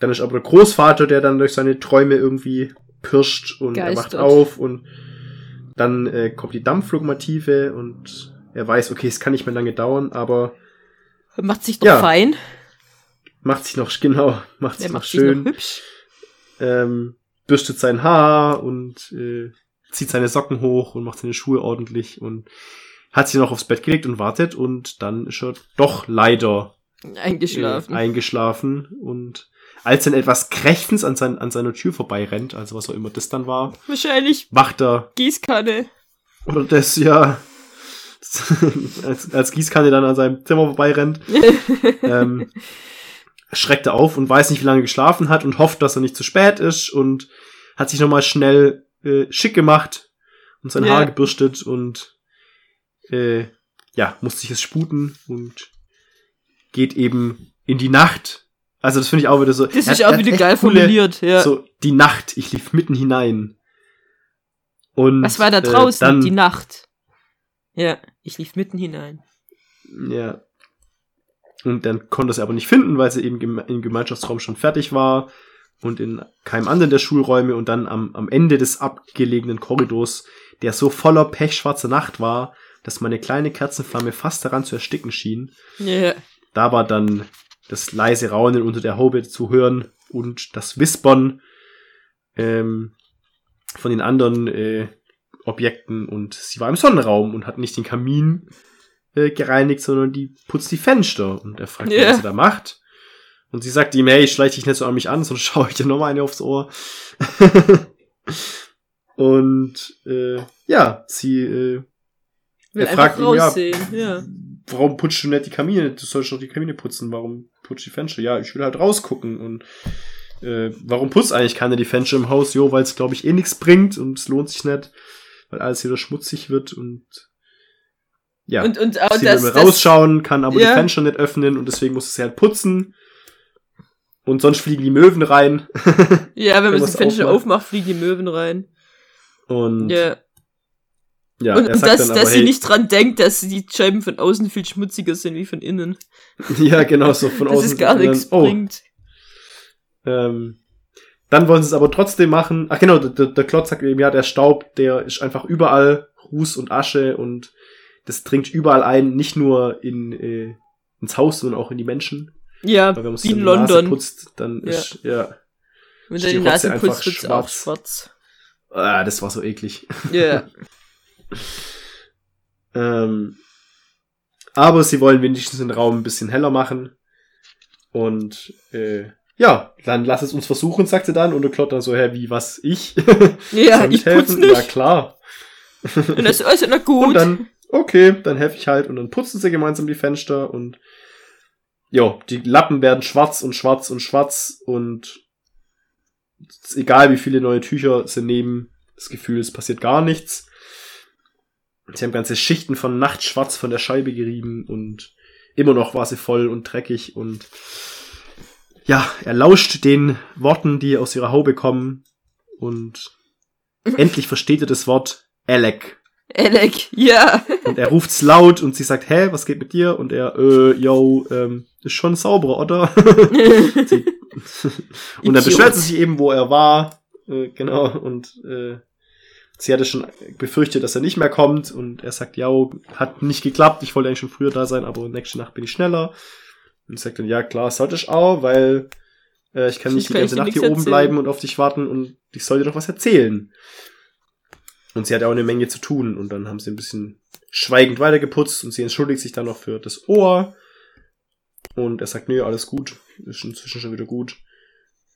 S2: dann ist aber der Großvater, der dann durch seine Träume irgendwie pirscht und er wacht
S3: Geistert.
S2: auf und dann äh, kommt die Dampflokomotive und er weiß, okay, es kann nicht mehr lange dauern, aber
S3: Macht sich doch
S2: Ja.
S3: fein.
S2: Macht sich noch, genau, macht sich noch
S3: macht sich
S2: schön,
S3: noch hübsch.
S2: ähm, bürstet sein Haar und äh, zieht seine Socken hoch und macht seine Schuhe ordentlich und hat sich noch aufs Bett gelegt und wartet und dann ist er doch leider
S3: Eingeschlafen.
S2: Äh, eingeschlafen und als dann etwas krächzens an, sein, an seiner Tür vorbeirennt, also was auch immer das dann war,
S3: Wahrscheinlich
S2: wacht er,
S3: Gießkanne.
S2: oder das, ja, als, als Gießkanne dann an seinem Zimmer vorbeirennt, ähm, schreckt er auf und weiß nicht, wie lange er geschlafen hat und hofft, dass er nicht zu spät ist und hat sich nochmal schnell äh, schick gemacht und sein
S3: Ja.
S2: Haar gebürstet und äh, ja, muss sich es sputen und geht eben in die Nacht. Also das finde ich auch wieder so.
S3: Das
S2: er
S3: ist auch
S2: er
S3: wieder geil
S2: coole-
S3: formuliert, ja.
S2: So, die Nacht, ich lief mitten hinein. Und,
S3: Was war da
S2: äh,
S3: draußen?
S2: dann,
S3: Die Nacht. Ja, ich lief mitten hinein.
S2: Ja. Und dann konnte er sie aber nicht finden, weil sie eben im Gemeinschaftsraum schon fertig war und in keinem anderen der Schulräume und dann am, am Ende des abgelegenen Korridors, der so voller pechschwarzer Nacht war, dass meine kleine Kerzenflamme fast daran zu ersticken schien.
S3: Ja.
S2: Da war dann das leise Raunen unter der Haube zu hören und das Wispern ähm, von den anderen äh, Objekten und sie war im Sonnenraum und hat nicht den Kamin äh, gereinigt, sondern die putzt die Fenster und er fragt,
S3: Ja.
S2: was sie da macht. Und sie sagt ihm, hey, schleich dich nicht so an mich an, sonst schaue ich dir nochmal eine aufs Ohr. und äh, ja, sie äh,
S3: Will
S2: Er fragt ihn, ja,
S3: ja.
S2: warum putzt du nicht die Kamine? Du sollst doch die Kamine putzen. Warum putzt die Fenster? Ja, ich will halt rausgucken. Und äh, warum putzt eigentlich keiner die Fenster im Haus? Jo, weil es, glaube ich, eh nichts bringt und es lohnt sich nicht, weil alles wieder schmutzig wird und ja.
S3: Und, und auch
S2: sie
S3: das, das,
S2: rausschauen, kann aber
S3: Ja.
S2: die Fenster nicht öffnen und deswegen muss sie halt putzen. Und sonst fliegen die Möwen rein.
S3: ja, wenn man
S2: wenn
S3: das
S2: man's
S3: Fenster
S2: aufmacht.
S3: aufmacht, fliegen die Möwen rein.
S2: Und
S3: Ja.
S2: ja,
S3: und und
S2: dann aber,
S3: dass sie
S2: hey,
S3: nicht dran denkt, dass die Scheiben von außen viel schmutziger sind wie von innen.
S2: ja, genau, so von
S3: dass
S2: außen.
S3: es gar
S2: und dann,
S3: nichts
S2: oh,
S3: bringt.
S2: Ähm, dann wollen sie es aber trotzdem machen. Ach genau, der, der, der Klotz sagt eben, ja, der Staub, der ist einfach überall Ruß und Asche und das dringt überall ein, nicht nur in, äh, ins Haus, sondern auch in die Menschen.
S3: Ja,
S2: Weil wenn man
S3: wie in London.
S2: putzt, dann
S3: Ja.
S2: ist, ja.
S3: Wenn du
S2: die
S3: Nase putzt, wird's auch
S2: schwarz. Ah, das war so eklig.
S3: Ja.
S2: Ähm, aber sie wollen wenigstens den Raum ein bisschen heller machen. Und äh, ja, dann lass es uns versuchen, sagt sie dann. Und der Klott dann so, hä, wie, was, ich?
S3: Ja, ich putz
S2: Ja,
S3: nicht.
S2: klar.
S3: Und das ist also na gut.
S2: Und dann, okay, dann helfe ich halt. Und dann putzen sie gemeinsam die Fenster und ja, die Lappen werden schwarz und schwarz und schwarz und egal wie viele neue Tücher sie nehmen, das Gefühl, es passiert gar nichts. Sie haben ganze Schichten von Nachtschwarz von der Scheibe gerieben und immer noch war sie voll und dreckig und ja, er lauscht den Worten, die aus ihrer Haube kommen und endlich versteht er das Wort Alec.
S3: Alec, ja.
S2: Und er ruft's laut und sie sagt, hä, was geht mit dir? Und er, äh, yo, ähm, ist schon sauber, oder? Sie- und dann beschwert sie sich eben, wo er war. Äh, genau, und äh, sie hatte schon befürchtet, dass er nicht mehr kommt. Und er sagt, ja, hat nicht geklappt, ich wollte eigentlich schon früher da sein, aber nächste Nacht bin ich schneller. Und sagt dann, ja, klar, sollte ich auch, weil äh, ich kann nicht die
S3: ich
S2: ganze
S3: dir
S2: Nacht hier oben
S3: erzählen.
S2: bleiben und auf dich warten und ich soll dir doch was erzählen. Und sie hat auch eine Menge zu tun. Und dann haben sie ein bisschen schweigend weitergeputzt und sie entschuldigt sich dann noch für das Ohr. Und er sagt, nö, alles gut. Ist inzwischen schon wieder gut.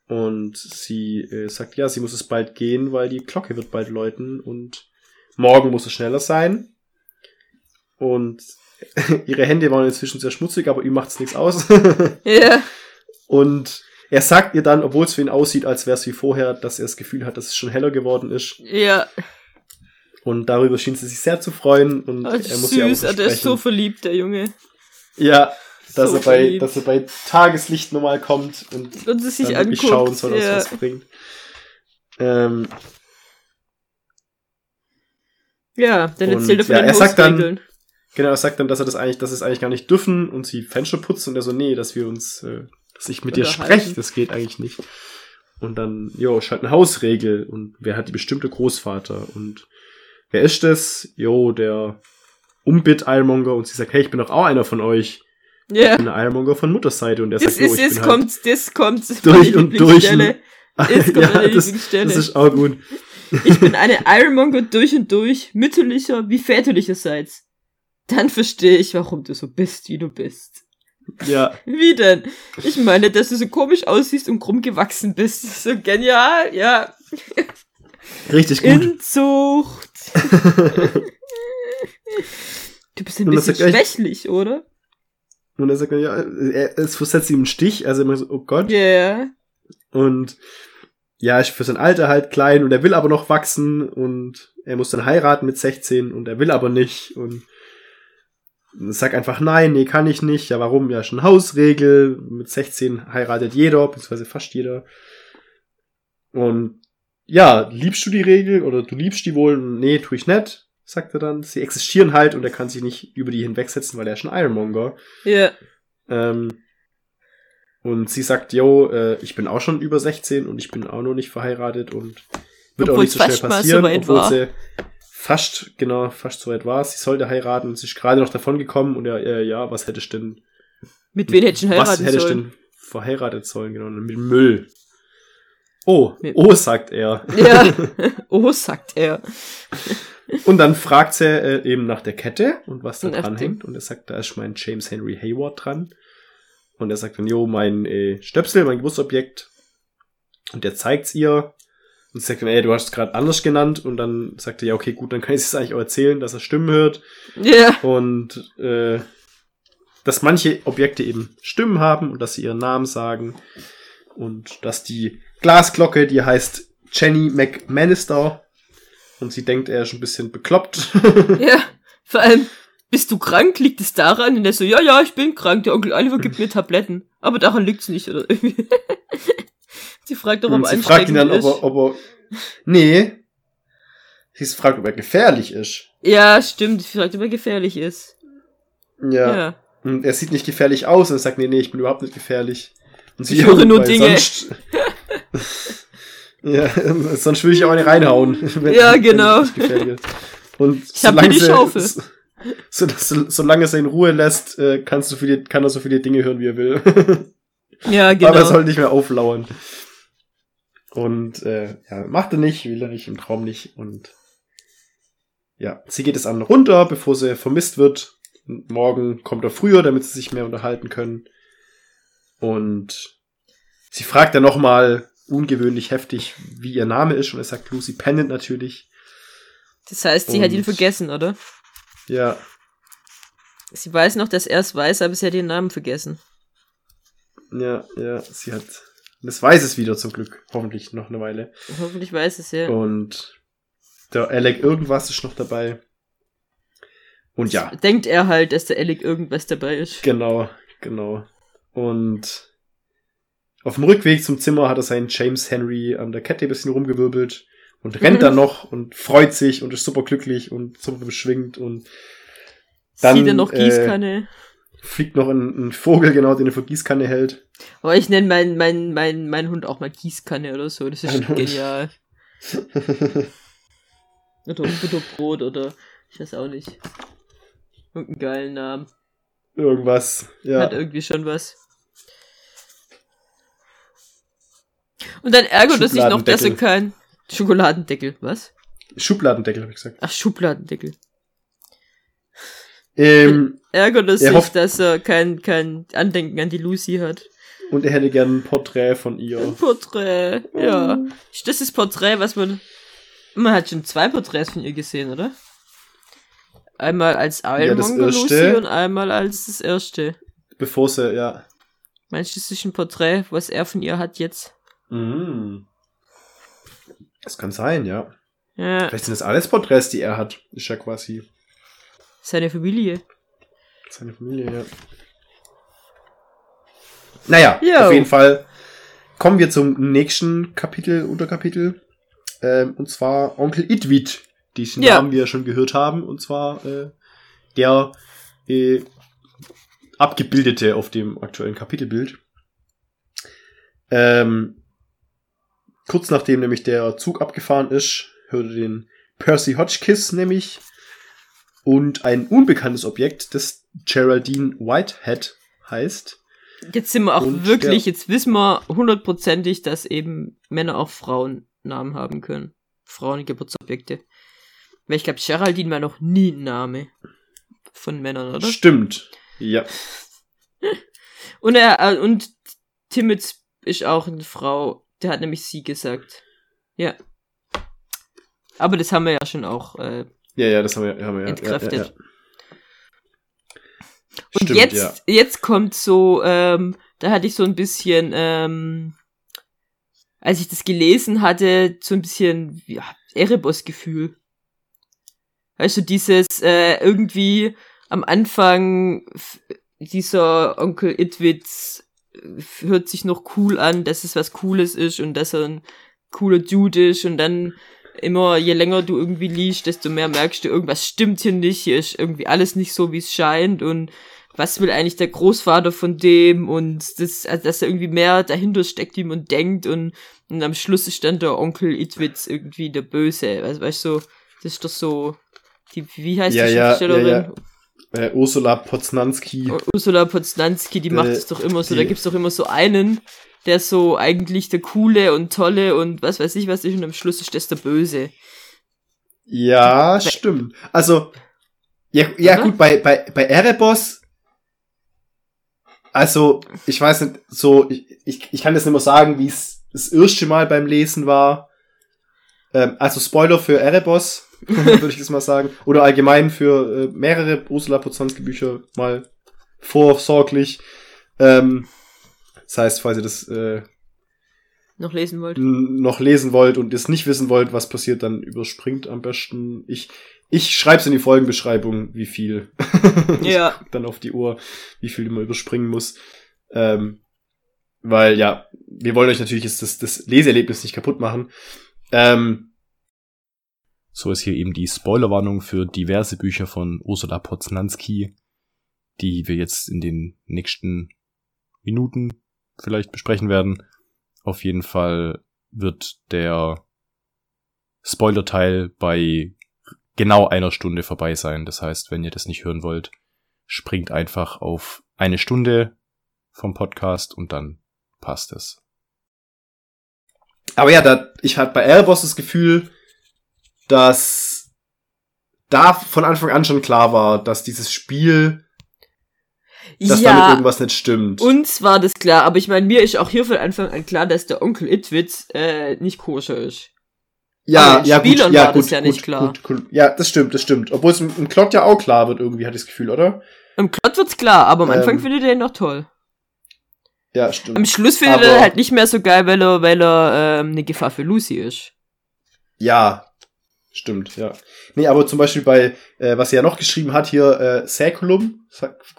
S2: Und sie äh, sagt, ja, sie muss es bald gehen, weil die Glocke wird bald läuten und morgen muss es schneller sein. Und ihre Hände waren inzwischen sehr schmutzig, aber ihm macht's nichts aus.
S3: Ja.
S2: und er sagt ihr dann, obwohl es für ihn aussieht, als wäre es wie vorher, dass er das Gefühl hat, dass es schon heller geworden ist.
S3: Ja.
S2: Und darüber schien sie sich sehr zu freuen. Und
S3: Oh,
S2: er muss ihr auch
S3: süß, ah, der ist so verliebt, der Junge.
S2: Ja, dass,
S3: so
S2: er bei,
S3: verliebt.
S2: dass er bei Tageslicht nochmal kommt und
S3: Und sich
S2: dann
S3: anguckt.
S2: schauen soll, es
S3: ja.
S2: was bringt. Ähm,
S3: ja, dann erzählt er von
S2: ja,
S3: den
S2: er sagt dann- genau, er sagt dann, dass er das eigentlich, dass es eigentlich gar nicht dürfen und sie Fenster putzt und er so, nee, dass wir uns, äh, dass ich mit dir spreche, das geht eigentlich nicht. Und dann, jo, ist halt eine Hausregel und wer hat die bestimmte Großvater und wer ist das? Jo, der Umbit Eilmonger und sie sagt, hey, ich bin doch auch einer von euch.
S3: Ja.
S2: Ich bin der Eilmonger von Mutterseite und der
S3: Das
S2: sagt, jo,
S3: ist,
S2: ich
S3: das
S2: bin
S3: kommt, das kommt.
S2: Durch und durch. Halt,
S3: Jetzt kommt meine
S2: das, das ist auch gut.
S3: Ich bin eine Ironmonger durch und durch, mütterlicher wie väterlicherseits. Dann verstehe ich, warum du so bist, wie du bist.
S2: Ja,
S3: Wie denn? Ich meine, dass du so komisch aussiehst und krumm gewachsen bist. So genial, ja.
S2: Richtig gut.
S3: Inzucht. Du bist ein bisschen
S2: echt-
S3: schwächlich, oder?
S2: Und er sagt, ja, er, es versetzt ihm einen Stich, also immer so, oh Gott.
S3: Ja. Yeah.
S2: Und ja, ist für sein Alter halt klein und er will aber noch wachsen und er muss dann heiraten mit 16 und er will aber nicht und sagt einfach nein, nee, kann ich nicht. Ja, warum? Ja, schon Hausregel. Mit 16 heiratet jeder, beziehungsweise fast jeder. Und ja, liebst du die Regel oder du liebst die wohl? Nee, tu ich nicht, sagt er dann. Sie existieren halt und er kann sich nicht über die hinwegsetzen, weil er ist ein Ironmonger.
S3: Ja.
S2: Ähm, und sie sagt, yo, äh, ich bin auch schon über 16 und ich bin auch noch nicht verheiratet und wird auch
S3: Obwohl
S2: nicht so schnell passieren,
S3: so
S2: obwohl
S3: war.
S2: sie fast, genau, fast so weit war. Sie sollte heiraten und sie ist gerade noch davon gekommen und er, äh, ja, was hätte ich denn,
S3: Mit wem hätte ich denn
S2: was
S3: heiraten
S2: hätte ich
S3: sollen?
S2: denn verheiratet sollen, genau, mit Müll. Oh, oh, sagt er.
S3: Ja. Oh, sagt er.
S2: Und dann fragt sie äh, eben nach der Kette und was da dran hängt. Und er sagt, da ist mein James Henry Hayward dran. Und er sagt dann, jo, mein äh, Stöpsel, mein Geburtsobjekt. Und er zeigt's ihr. Und sagt dann, ey, du hast es gerade anders genannt. Und dann sagt er, ja, okay, gut, dann kann ich es eigentlich auch erzählen, dass er Stimmen hört.
S3: Ja.
S2: Und äh, dass manche Objekte eben Stimmen haben und dass sie ihren Namen sagen. Und dass die Glasglocke, die heißt Jenny McManister. Und sie denkt, er ist ein bisschen bekloppt.
S3: Ja. Vor allem, bist du krank? Liegt es daran? Und er so, ja, ja, ich bin krank. Der Onkel Oliver gibt mir Tabletten. Aber daran liegt's nicht, oder irgendwie. Sie fragt doch, ob er
S2: sie fragt ihn dann, ob er, ob er. Nee. Sie fragt, ob er gefährlich ist.
S3: Ja, stimmt. Sie fragt, ob er gefährlich ist.
S2: Ja.
S3: Ja.
S2: Und er sieht nicht gefährlich aus und er sagt, nee, nee, ich bin überhaupt nicht gefährlich. Und sie
S3: Ich höre nur Dinge.
S2: Sonst, ja, sonst würde ich auch eine reinhauen. wenn-
S3: Ja, genau.
S2: Und
S3: Ich hab hier die Schaufel.
S2: So, so, solange er sie in Ruhe lässt, äh, kannst du viele, kann er so viele Dinge hören, wie er will.
S3: Ja, genau.
S2: Aber er soll nicht mehr auflauern. Und äh, ja, macht er nicht, will er nicht, im Traum nicht. Und ja, sie geht es an runter, bevor sie vermisst wird. Und morgen kommt er früher, damit sie sich mehr unterhalten können. Und sie fragt dann nochmal ungewöhnlich heftig, wie ihr Name ist. Und er sagt Lucy Pennant natürlich.
S3: Das heißt, sie hat ihn
S2: Und-
S3: vergessen, oder?
S2: Ja,
S3: Sie weiß noch, dass er es weiß, aber sie hat den Namen vergessen.
S2: ja, ja, sie hat. Das weiß es wieder zum Glück. Hoffentlich noch eine Weile.
S3: Hoffentlich weiß es ja.
S2: Und der Alec irgendwas ist noch dabei. Und ja,
S3: Denkt er halt, dass der Alec irgendwas dabei ist.
S2: genau, genau. Und auf dem Rückweg zum Zimmer hat er seinen James Henry an der Kette ein bisschen rumgewirbelt und rennt
S3: Mhm.
S2: dann noch und freut sich und ist super glücklich und super beschwingt und Dann,
S3: Sieht er noch
S2: äh,
S3: Gießkanne.
S2: fliegt noch ein, ein Vogel, genau, den er für Gießkanne hält.
S3: Aber ich nenne meinen mein, mein, mein Hund auch mal Gießkanne oder so. Das ist genial. Oder Butterbrot oder ich weiß auch nicht. Irgendeinen geilen Namen.
S2: Irgendwas, ja.
S3: Hat irgendwie schon was. Und dann ärgert er sich noch, dass er kein Schokoladendeckel. Was?
S2: Schubladendeckel, habe ich gesagt.
S3: Ach, Schubladendeckel.
S2: Ähm,
S3: Ärgert er sich,
S2: hofft-
S3: dass er kein, kein Andenken an die Lucy hat.
S2: und er hätte gern ein Porträt von
S3: Ein
S2: ihr.
S3: Porträt, ja. Das ist Porträt, was man. Man hat schon zwei Porträts von ihr gesehen, oder? Einmal als Ironmonger Lucy
S2: erste.
S3: und einmal als das erste.
S2: Bevor sie, ja.
S3: Meinst du, das ist ein Porträt, was er von ihr hat jetzt?
S2: Mhm. Das kann sein, ja.
S3: Ja,
S2: Vielleicht sind das alles Porträts, die er hat. Ist ja quasi
S3: seine Familie.
S2: seine Familie, ja. Naja,
S3: Jo.
S2: auf jeden Fall kommen wir zum nächsten Kapitel, Unterkapitel. Ähm, und zwar Onkel Idwit, diesen
S3: Ja.
S2: Namen wir schon gehört haben. Und zwar äh, der äh, abgebildete auf dem aktuellen Kapitelbild. Ähm, kurz nachdem nämlich der Zug abgefahren ist, hörte den Percy Hotchkiss nämlich und ein unbekanntes Objekt, das Geraldine Whitehead heißt.
S3: Jetzt sind wir auch
S2: Und
S3: wirklich,
S2: der-
S3: jetzt wissen wir hundertprozentig, dass eben Männer auch Frauennamen haben können. Frauengeburtsobjekte. Weil ich glaube, Geraldine war noch nie ein Name von Männern, oder?
S2: Stimmt. Ja.
S3: Und er, äh, und Timmets ist auch eine Frau. Der hat nämlich sie gesagt. Ja. Aber das haben wir ja schon auch. Äh,
S2: Ja, ja, das haben wir, haben wir ja.
S3: Entkräftet.
S2: Ja, ja, ja.
S3: und
S2: Stimmt,
S3: jetzt, jetzt kommt so, ähm, da hatte ich so ein bisschen, ähm, als ich das gelesen hatte, so ein bisschen, ja, Erebos-Gefühl. Weißt du, dieses, äh, irgendwie am Anfang dieser Onkel Itwitz hört sich noch cool an, dass es was Cooles ist und dass er ein cooler Dude ist und dann immer, je länger du irgendwie liest, desto mehr merkst du, irgendwas stimmt hier nicht, hier ist irgendwie alles nicht so, wie es scheint und was will eigentlich der Großvater von dem und das, also dass da irgendwie mehr dahinter steckt, wie man denkt und, und am Schluss ist dann der Onkel Itwitz irgendwie der Böse, weißt, weißt du, so, das ist doch so, die, wie heißt
S2: Ja,
S3: die Schriftstellerin?
S2: ja, ja. Äh, Ursula Poznanski.
S3: Ur- Ursula Poznanski, die macht
S2: Äh,
S3: es doch immer so,
S2: die-
S3: da gibt's doch immer so einen, der so eigentlich der coole und tolle und was weiß ich was ist und am Schluss ist das der Böse.
S2: Ja, stimmt. Also, ja, ja
S3: Oder?
S2: gut, bei, bei, bei Erebos, also, ich weiß nicht, so, ich, ich, ich kann das nicht mehr sagen, wie es das erste Mal beim Lesen war. Ähm, also Spoiler für Erebos, würde ich das mal sagen. Oder allgemein für äh, mehrere Ursula Poznanski Bücher mal vorsorglich. Ähm, das heißt, falls ihr das äh,
S3: Noch lesen wollt.
S2: noch lesen wollt und es nicht wissen wollt, was passiert, dann überspringt am besten. Ich, ich schreibe es in die Folgenbeschreibung, wie viel.
S3: Ja.
S2: dann auf die Uhr, wie viel man überspringen muss. Ähm, weil ja, wir wollen euch natürlich jetzt das, das Leseerlebnis nicht kaputt machen. Ähm, so ist hier eben die Spoilerwarnung für diverse Bücher von Ursula Poznanski, die wir jetzt in den nächsten Minuten vielleicht besprechen werden. Auf jeden Fall wird der Spoiler-Teil bei genau einer Stunde vorbei sein. Das heißt, wenn ihr das nicht hören wollt, springt einfach auf eine Stunde vom Podcast und dann passt es. aber ja, da, ich hatte bei Erebos das Gefühl, dass da von Anfang an schon klar war, dass dieses Spiel, dass damit
S3: ja,
S2: irgendwas nicht stimmt.
S3: uns war das klar, aber ich meine, mir ist auch hier von Anfang an klar, dass der Onkel Itwitz äh, nicht koscher ist.
S2: ja, ja, gut,
S3: Spielern
S2: ja,
S3: war
S2: gut,
S3: das ja
S2: gut,
S3: nicht klar.
S2: Gut, gut, ja, das stimmt, das stimmt. Obwohl es im, im Klott ja auch klar wird, irgendwie, hatte ich das Gefühl, oder?
S3: Im Klott wird's klar, aber am Anfang
S2: Ähm,
S3: findet er ihn noch toll.
S2: Ja, stimmt.
S3: Am Schluss findet
S2: aber-
S3: er halt nicht mehr so geil, weil er, weil er ähm, eine Gefahr für Lucy ist.
S2: Ja, stimmt, ja. Nee, aber zum Beispiel bei, äh, was er ja noch geschrieben hat, hier, äh,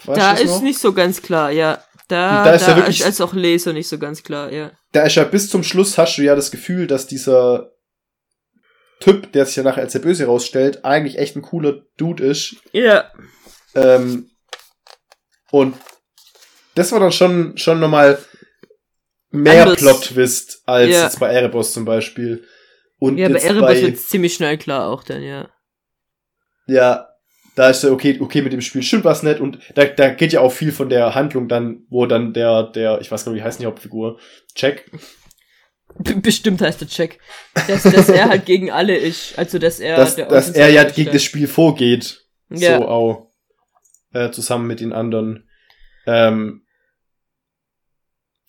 S2: weißt
S3: da ist
S2: noch?
S3: nicht so ganz klar, ja. Da,
S2: Da
S3: da,
S2: ist
S3: ist,
S2: ja wirklich-
S3: als auch Leser nicht so ganz klar, ja.
S2: da ist ja bis zum Schluss hast du ja das Gefühl, dass dieser Typ, der sich ja nachher als der Böse rausstellt, eigentlich echt ein cooler Dude ist.
S3: Ja.
S2: Ähm, und das war dann schon, schon nochmal mehr. Plot-Twist als
S3: Ja.
S2: jetzt bei Erebos zum Beispiel. Und
S3: Ja, bei Erebus
S2: bei,
S3: wird's ziemlich schnell klar auch dann, ja.
S2: ja, da ist ja okay, okay, mit dem Spiel stimmt was nicht und da, da geht ja auch viel von der Handlung dann, wo dann der, der, ich weiß gar nicht, wie heißt die Hauptfigur, Jack,
S3: B bestimmt heißt der Check. Dass, dass er halt gegen alle ist. Also, dass er.
S2: dass, dass er ja gegen das. Spiel vorgeht.
S3: Ja.
S2: So auch. Äh, zusammen mit den anderen. Ähm.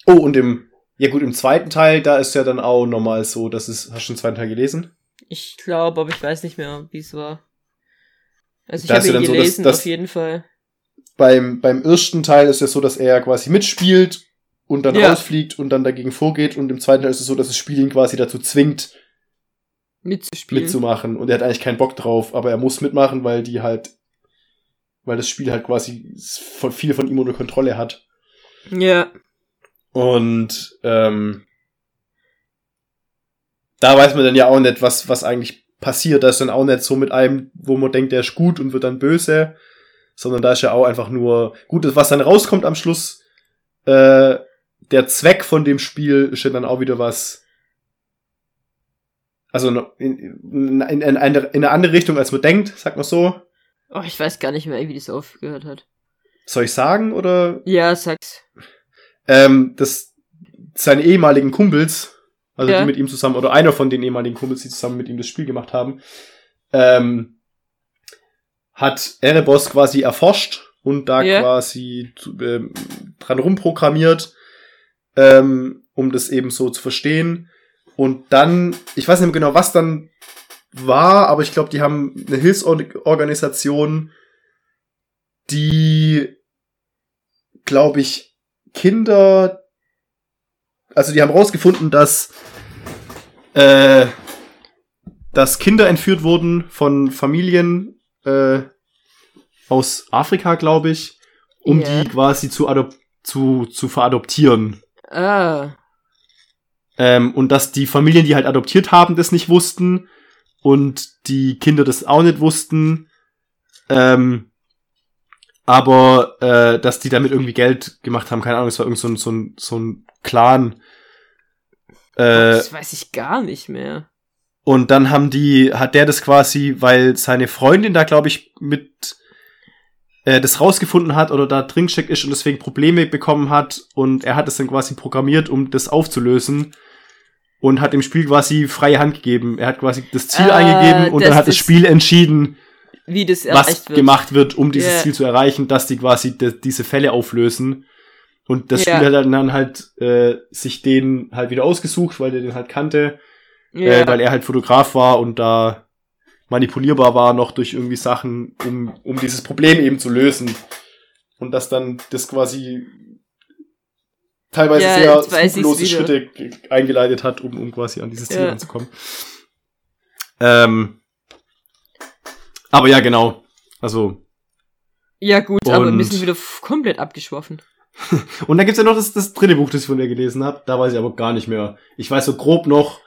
S2: Oh, und im, ja gut, im zweiten Teil, da ist ja dann auch normal so, dass es, hast du den zweiten Teil gelesen?
S3: Ich glaube, aber ich weiß nicht mehr, wie es war. Also, ich habe
S2: ja
S3: ihn
S2: dann so, dass-
S3: gelesen,
S2: dass-
S3: auf jeden Fall.
S2: Beim, beim ersten Teil ist es so, dass er quasi mitspielt und dann
S3: Ja.
S2: rausfliegt und dann dagegen vorgeht und im zweiten Teil ist es so, dass das Spiel ihn quasi dazu zwingt,
S3: Mitzuspielen.
S2: mitzumachen und er hat eigentlich keinen Bock drauf, aber er muss mitmachen, weil die halt, weil das Spiel halt quasi viel von ihm unter Kontrolle hat.
S3: Ja.
S2: Und ähm, da weiß man dann ja auch nicht, was, was eigentlich passiert. Da ist dann auch nicht so mit einem, wo man denkt, der ist gut und wird dann böse, sondern da ist ja auch einfach nur gut, was dann rauskommt am Schluss. Äh, der Zweck von dem Spiel ist ja dann auch wieder was. Also in, in, in, in, eine, in eine andere Richtung, als man denkt, sagt man so.
S3: Oh, ich weiß gar nicht mehr, wie das aufgehört hat.
S2: Soll ich sagen oder
S3: Ja, sag's.
S2: Ähm, dass seine ehemaligen Kumpels, also
S3: Ja.
S2: die mit ihm zusammen, oder einer von den ehemaligen Kumpels, die zusammen mit ihm das Spiel gemacht haben, ähm, hat Erebos quasi erforscht und da
S3: Ja.
S2: quasi ähm, dran rumprogrammiert, ähm, um das eben so zu verstehen. Und dann, ich weiß nicht mehr genau, was dann war, aber ich glaube, die haben eine Hilfsorganisation, die, glaube ich, Kinder, also die haben rausgefunden, dass, äh, dass Kinder entführt wurden von Familien äh, aus Afrika, glaube ich, um
S3: Ja.
S2: die quasi zu, adop zu, zu veradoptieren.
S3: Ah.
S2: Ähm, und dass die Familien, die halt adoptiert haben, das nicht wussten und die Kinder das auch nicht wussten. Ähm, aber äh, dass die damit irgendwie Geld gemacht haben, keine Ahnung, es war irgend so ein, so ein, so ein Clan. Äh,
S3: das weiß ich gar nicht mehr.
S2: und dann haben die, hat der das quasi, weil seine Freundin da, glaube ich, mit äh, das rausgefunden hat oder da drinsteckt ist und deswegen Probleme bekommen hat und er hat es dann quasi programmiert, um das aufzulösen und hat dem Spiel quasi freie Hand gegeben. Er hat quasi das Ziel
S3: Äh,
S2: eingegeben und
S3: das
S2: dann hat das
S3: ist-
S2: Spiel entschieden,
S3: Wie das
S2: was
S3: wird.
S2: gemacht wird, um dieses
S3: Ja.
S2: Ziel zu erreichen, dass die quasi de diese Fälle auflösen. Und das
S3: Ja.
S2: Spiel hat dann halt äh, sich den halt wieder ausgesucht, weil der den halt kannte
S3: Ja.
S2: äh, weil er halt Fotograf war und da manipulierbar war noch durch irgendwie Sachen, um, um dieses Problem eben zu lösen. Und dass dann das quasi teilweise
S3: Ja,
S2: sehr skrupellose. Schritte ge- eingeleitet hat, um, um quasi an dieses Ziel
S3: Ja.
S2: ranzukommen. Ähm, aber ja, genau. Also,
S3: ja, gut, aber wir sind wieder komplett abgeschworfen.
S2: und dann gibt's ja noch das, das dritte Buch, das ich von der gelesen habe. Da weiß ich aber gar nicht mehr. Ich weiß so grob noch,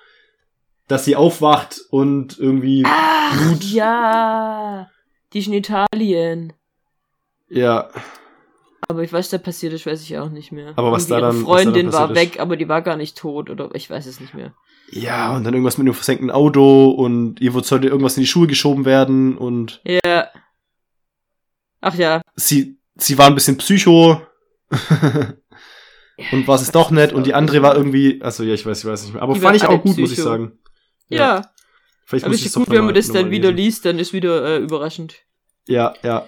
S2: dass sie aufwacht und irgendwie
S3: Ach,
S2: Blut.
S3: ja. Die ist in Italien.
S2: ja
S3: Aber ich weiß, da passiert ist, weiß ich auch nicht mehr.
S2: Aber was da
S3: ihre
S2: dann- was da dann
S3: Freundin war weg, aber die war gar nicht tot oder ich weiß es nicht mehr.
S2: Ja, und dann irgendwas mit einem versenkten Auto und ihr sollte irgendwas in die Schuhe geschoben werden und
S3: Ja. Ach ja.
S2: sie, sie war ein bisschen psycho. und was ist doch nicht und die andere war irgendwie, also ja, ich weiß, ich weiß nicht mehr. Aber
S3: Die
S2: fand
S3: war
S2: ich auch gut, muss ich
S3: Psycho.
S2: sagen.
S3: Ja,
S2: Vielleicht
S3: aber
S2: muss
S3: ist
S2: ich
S3: ja
S2: es
S3: gut, wenn man das dann wieder liest, dann ist wieder äh, überraschend.
S2: Ja, ja.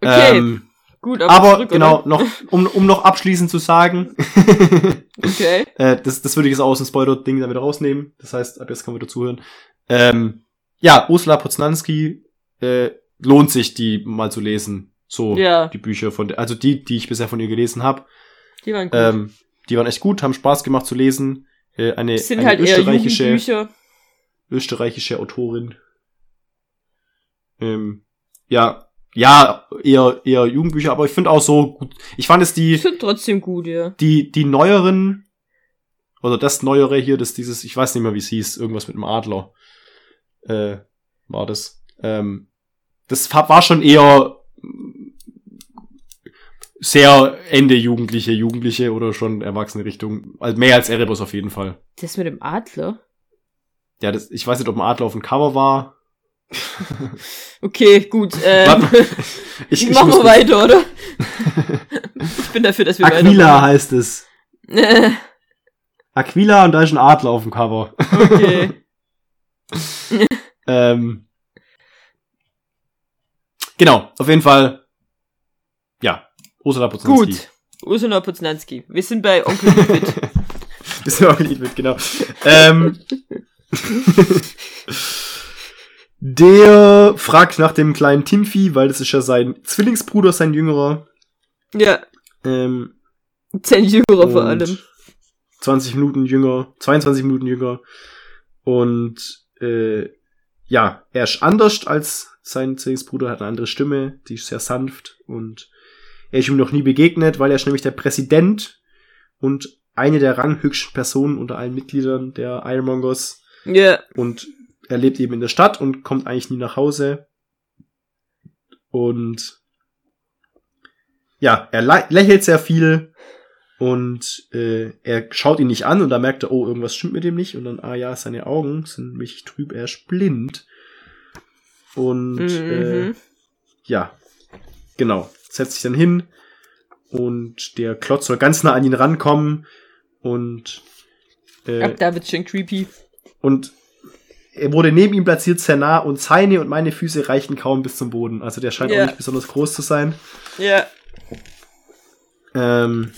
S3: Okay,
S2: Ähm,
S3: gut, aber,
S2: aber
S3: zurück,
S2: genau,
S3: oder?
S2: noch, um, um noch abschließend zu sagen,
S3: Okay.
S2: äh, das, das würde ich jetzt auch aus dem Spoiler-Ding dann wieder rausnehmen. Das heißt, ab jetzt kann man wieder zuhören. Ähm, ja, Ursula Poznanski äh, lohnt sich, die mal zu lesen. So,
S3: Ja.
S2: die Bücher von der, also die, die ich bisher von ihr gelesen habe.
S3: Die waren gut.
S2: Ähm, die waren echt gut, haben Spaß gemacht zu lesen. Äh, eine,
S3: das sind
S2: eine
S3: halt
S2: österreichische, österreichische Autorin. Ähm, ja, ja, eher, eher Jugendbücher, aber ich finde auch so gut. Ich fand es
S3: Die
S2: die,
S3: sind trotzdem gut, ja.
S2: die, die neueren, oder das neuere hier, das dieses, ich weiß nicht mehr, wie es hieß, irgendwas mit einem Adler, äh, war das. Ähm, das war schon eher sehr Ende Jugendliche, Jugendliche oder schon Erwachsene Richtung. Also mehr als Erebus auf jeden Fall.
S3: Das mit dem Adler?
S2: Ja, das, ich weiß nicht, ob ein Adler auf dem Cover war.
S3: Okay, gut. Ähm,
S2: ich, ich
S3: machen wir weiter, oder? ich bin dafür, dass wir
S2: Aquila heißt es. Aquila und da ist ein Adler auf dem Cover.
S3: okay.
S2: ähm, genau, auf jeden Fall. Ja, Ursula Poznanski.
S3: Gut. Ursula Poznanski. Wir sind bei Onkel David.
S2: Bist du auch nicht mit, genau. ähm, der fragt nach dem kleinen Timfi, weil das ist ja sein Zwillingsbruder, sein jüngerer.
S3: ja,
S2: Ähm,
S3: zehn Jüngere vor allem.
S2: 20 Minuten jünger, 22 Minuten jünger. Und äh, ja, er ist anders als sein Zwillingsbruder, hat eine andere Stimme, die ist sehr sanft und er ist ihm noch nie begegnet, weil er ist nämlich der Präsident und eine der ranghöchsten Personen unter allen Mitgliedern der Ironmongers
S3: Ja,
S2: und er lebt eben in der Stadt und kommt eigentlich nie nach Hause. Und ja, er lä- lächelt sehr viel und äh, er schaut ihn nicht an und da merkt er, oh, irgendwas stimmt mit dem nicht. Und dann, ah ja, seine Augen sind mächtig trüb, er ist blind. Und äh,
S3: mhm.
S2: ja, genau, setzt sich dann hin und der Klotz soll ganz nah an ihn rankommen und äh,
S3: ab da wird's schon creepy.
S2: und er wurde neben ihm platziert, sehr nah, und seine und meine Füße reichen kaum bis zum Boden. Also der scheint
S3: Ja.
S2: auch nicht besonders groß zu sein.
S3: Ja,
S2: Ähm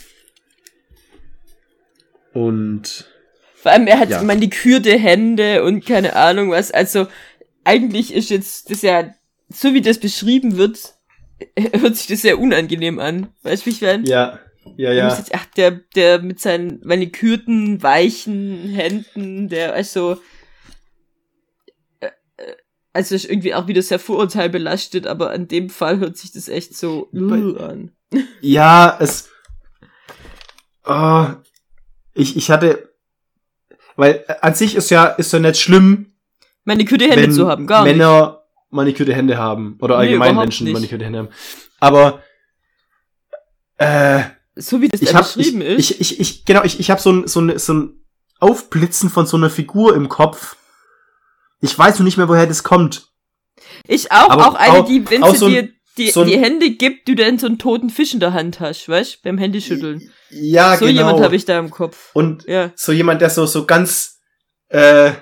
S2: und
S3: vor allem er hat
S2: Ja.
S3: manikürte Hände und keine Ahnung was. Also eigentlich ist jetzt das ja, so wie das beschrieben wird, hört sich das sehr unangenehm an. Weißt du, wie ich meine?
S2: ja, ja, ja.
S3: Jetzt, ach, der, der mit seinen manikürten, weichen Händen, der also, also ist irgendwie auch wieder sehr vorurteilbelastet, aber in dem Fall hört sich das echt so uh, an.
S2: Ja, es. Oh, ich, ich hatte. Weil äh, an sich ist ja, ist ja nicht schlimm,
S3: Manikürte Hände zu haben, gar nicht.
S2: Männer manikürte Hände haben. Oder
S3: Nee,
S2: allgemein
S3: überhaupt
S2: Menschen
S3: nicht.
S2: manikürte Hände haben. Aber äh,
S3: So wie das
S2: ich
S3: da
S2: hab, ich,
S3: beschrieben ist.
S2: ich, ich, ich, genau, ich, ich habe so ein, so, ein, so ein Aufblitzen von so einer Figur im Kopf. Ich weiß noch nicht mehr, woher das kommt.
S3: Ich auch,
S2: Aber
S3: auch eine,
S2: auch-
S3: die, wenn sie
S2: so
S3: dir die,
S2: so
S3: die Hände gibt, du dann so einen toten Fisch in der Hand hast, weißt beim Händeschütteln.
S2: Ja,
S3: so
S2: genau.
S3: jemand habe ich da im Kopf.
S2: Und
S3: Ja.
S2: so jemand, der so, so ganz, äh,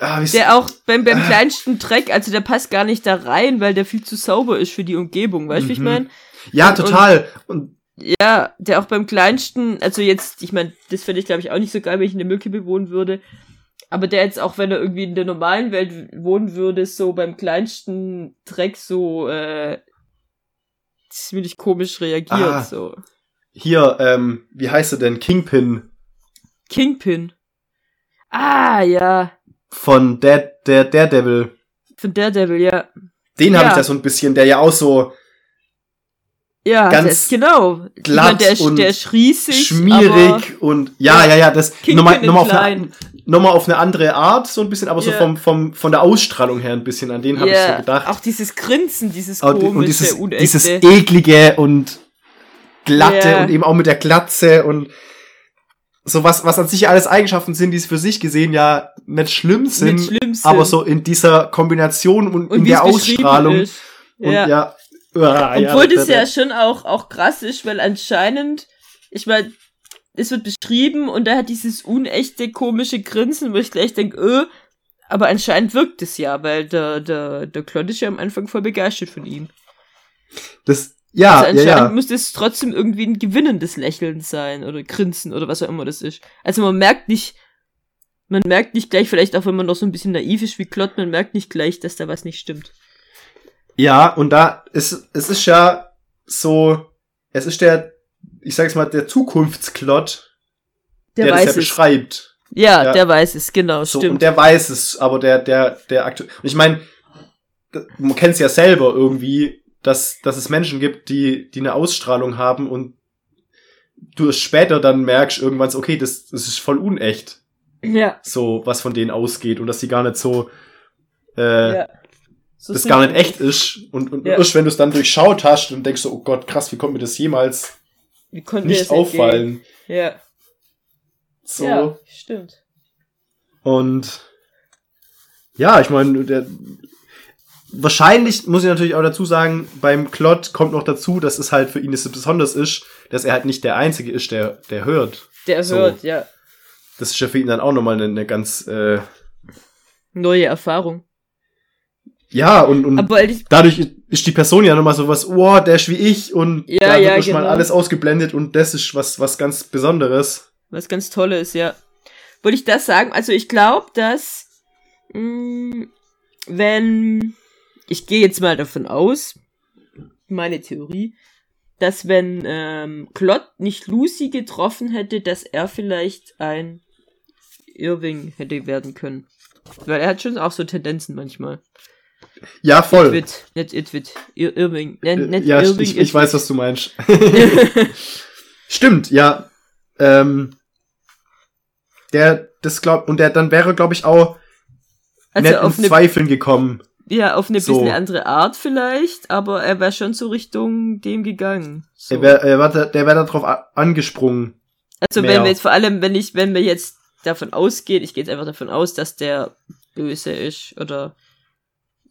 S2: ah,
S3: Der auch beim, beim
S2: Ah.
S3: kleinsten Dreck, also der passt gar nicht da rein, weil der viel zu sauber ist für die Umgebung, weißt du, wie ich
S2: Mhm.
S3: meine?
S2: ja,
S3: und-
S2: total. Und,
S3: Ja, der auch beim kleinsten, also jetzt, ich meine, das fände ich glaube ich auch nicht so geil, wenn ich in der Müllkippe wohnen würde. Aber der jetzt auch, wenn er irgendwie in der normalen Welt wohnen würde, so beim kleinsten Dreck so, äh, ziemlich komisch reagiert,
S2: Ah.
S3: so.
S2: hier, ähm, wie heißt er denn? Kingpin
S3: Kingpin. Ah, ja.
S2: von der, der, Daredevil.
S3: Von Daredevil, ja.
S2: Den habe
S3: Ja.
S2: ich da so ein bisschen, der ja auch so
S3: Ja,
S2: Ganz
S3: genau.
S2: Glatt
S3: mein, der,
S2: und
S3: der ist riesig,
S2: schmierig und ja,
S3: Ja.
S2: ja, das nochmal nochmal auf, eine, nochmal auf eine andere Art, so ein bisschen, aber so
S3: Ja.
S2: vom, vom, von der Ausstrahlung her ein bisschen, an den habe ich so gedacht.
S3: Auch dieses Grinsen, dieses komische,
S2: und dieses,
S3: unechte.
S2: dieses eklige und glatte
S3: Ja.
S2: und eben auch mit der Glatze und so was, was an sich alles Eigenschaften sind, die für sich gesehen ja nicht schlimm sind,
S3: Nicht schlimm sind.
S2: aber so in dieser Kombination und,
S3: und
S2: in der
S3: es
S2: Ausstrahlung und
S3: Ja.
S2: ja. Ah,
S3: Obwohl das
S2: der-
S3: ja schon auch, auch krass ist, weil anscheinend, ich meine, es wird beschrieben und er hat dieses unechte, komische Grinsen, wo ich gleich denke, äh, aber anscheinend wirkt es ja, weil der, der, der Claude ist ja am Anfang voll begeistert von ihm.
S2: Das, ja,
S3: also
S2: ja,
S3: anscheinend
S2: ja.
S3: muss das trotzdem irgendwie ein gewinnendes Lächeln sein oder Grinsen oder was auch immer das ist. Also man merkt nicht, man merkt nicht gleich, vielleicht auch wenn man noch so ein bisschen naiv ist wie Claude, man merkt nicht gleich, dass da was nicht stimmt.
S2: Ja, und da ist, es ist ja so, es ist der, ich sag's mal, der Zukunftsklott, der,
S3: Der,
S2: das ja
S3: weiß es.
S2: beschreibt.
S3: Ja,
S2: Ja.
S3: der weiß es, genau,
S2: So,
S3: stimmt.
S2: und der weiß es, aber der, der, der aktuell. Und ich meine, man kennt's ja selber irgendwie, dass, dass es Menschen gibt, die, die eine Ausstrahlung haben und du es später dann merkst irgendwann so, okay, das, das ist voll unecht,
S3: ja,
S2: so was von denen ausgeht und dass die gar nicht so, äh,
S3: ja.
S2: Das
S3: sind
S2: gar nicht echt ist. Und, und
S3: Ja.
S2: erst wenn du es dann durchschaut hast und denkst so, oh Gott, krass, wie kommt mir das jemals
S3: Wie konnte mir
S2: nicht
S3: das entgehen?
S2: auffallen?
S3: Ja.
S2: So.
S3: ja, stimmt.
S2: Und ja, ich meine, der wahrscheinlich muss ich natürlich auch dazu sagen, beim Klott kommt noch dazu, dass es halt für ihn das besonders ist, dass er halt nicht der Einzige ist, der, der hört.
S3: Der
S2: So.
S3: hört, ja.
S2: Das ist ja für ihn dann auch nochmal eine, eine ganz, äh,
S3: Neue Erfahrung.
S2: Ja, und, und
S3: ich,
S2: dadurch ist die Person ja nochmal so was, oh, der ist wie ich und
S3: Ja,
S2: da wird
S3: ja,
S2: erst mal
S3: genau.
S2: alles ausgeblendet und das ist was, was ganz Besonderes.
S3: was ganz Tolles, ja. Wollte ich das sagen? Also ich glaube, dass mh, wenn ich gehe jetzt mal davon aus, meine Theorie, dass wenn ähm, Klott nicht Lucy getroffen hätte, dass er vielleicht ein Irving hätte werden können. Weil er hat schon auch so Tendenzen manchmal.
S2: Ja, voll.
S3: Itwit, nicht Itwit, Ir Irving. Nicht, nicht
S2: ja,
S3: Irving,
S2: ich, ich weiß, was du meinst. Stimmt, ja. Ähm, der, das glaub, und der, dann wäre, glaube ich, auch
S3: also
S2: nicht
S3: auf
S2: in
S3: eine,
S2: Zweifeln gekommen.
S3: ja, auf eine
S2: so.
S3: bisschen andere Art vielleicht, aber er wäre schon so Richtung dem gegangen. So.
S2: Er wär, er war, da- der wäre darauf angesprungen.
S3: also
S2: mehr.
S3: wenn wir jetzt vor allem, wenn ich, wenn wir jetzt davon ausgehen, ich gehe jetzt einfach davon aus, dass der böse ist oder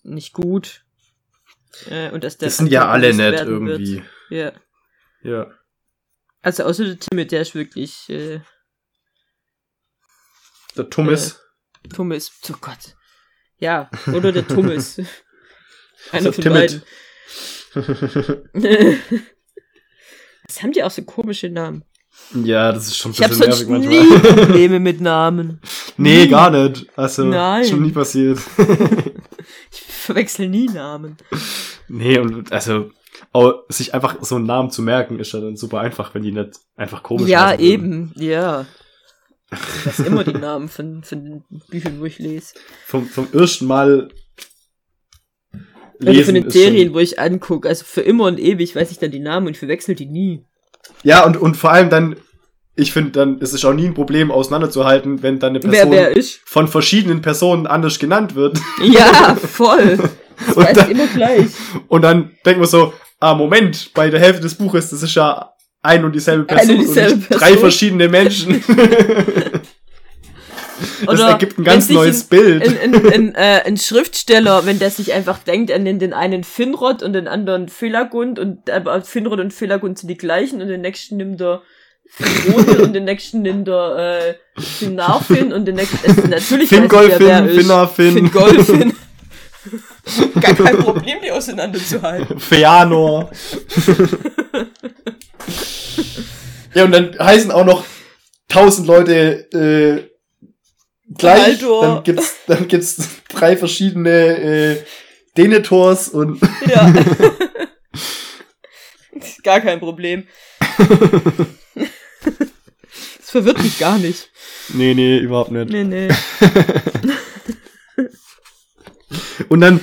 S3: nicht gut. Äh, und dass der
S2: Das sind ja alle nett
S3: werden wird.
S2: irgendwie.
S3: Ja.
S2: Ja.
S3: Also außer der Timmy, der ist wirklich äh,
S2: Der Thomas.
S3: Thomas. Oh Gott. Ja, oder der Thomas. Einer
S2: So
S3: von
S2: timid.
S3: beiden. Was haben die auch so komische Namen?
S2: ja, das ist schon ein
S3: Ich habe
S2: bisschen nervig
S3: nie
S2: manchmal.
S3: Probleme mit Namen.
S2: nee, gar nicht. Also,
S3: Nein.
S2: schon nie passiert.
S3: Verwechsel nie Namen.
S2: nee, und also, sich einfach so einen Namen zu merken, ist ja dann super einfach, wenn die nicht einfach komisch
S3: ja, eben, ja. Ich weiß immer die Namen von, von den Büchern, wo ich lese.
S2: Vom, vom ersten Mal lesen
S3: von den Serien,
S2: schon,
S3: wo ich angucke. Also für immer und ewig weiß ich dann die Namen und verwechsel die nie.
S2: Ja, und, und vor allem dann, ich finde, dann ist es auch nie ein Problem, auseinanderzuhalten, wenn dann eine
S3: Wer
S2: Person
S3: wer ist?
S2: von verschiedenen Personen anders genannt wird.
S3: Ja, voll. Das
S2: Und dann-
S3: immer gleich.
S2: Und dann denkt man so, ah, Moment, bei der Hälfte des Buches, das ist ja ein und dieselbe Person
S3: und dieselbe
S2: und
S3: Person.
S2: drei verschiedene Menschen. das
S3: Oder
S2: ergibt ein ganz neues
S3: ein,
S2: Bild.
S3: Ein, ein, ein, äh, ein Schriftsteller, wenn der sich einfach denkt, er nennt den einen Finrod und den anderen Felagund und aber Finrod und Felagund sind die gleichen und den nächsten nimmt er Finrodel und den nächsten nimmt er äh, Finnarfin und den nächsten also natürlich
S2: Fingolfin,
S3: ist.
S2: Finnarfin,
S3: Fingolfin. Gar kein Problem, die auseinanderzuhalten.
S2: Feanor. ja, und dann heißen auch noch tausend Leute äh, gleich.
S3: Baldor.
S2: Dann gibt's, dann gibt's drei verschiedene äh, Denetors und
S3: Ja. Gar kein Problem. Das verwirrt mich gar nicht.
S2: Nee, nee, überhaupt nicht.
S3: Nee, nee.
S2: Und dann,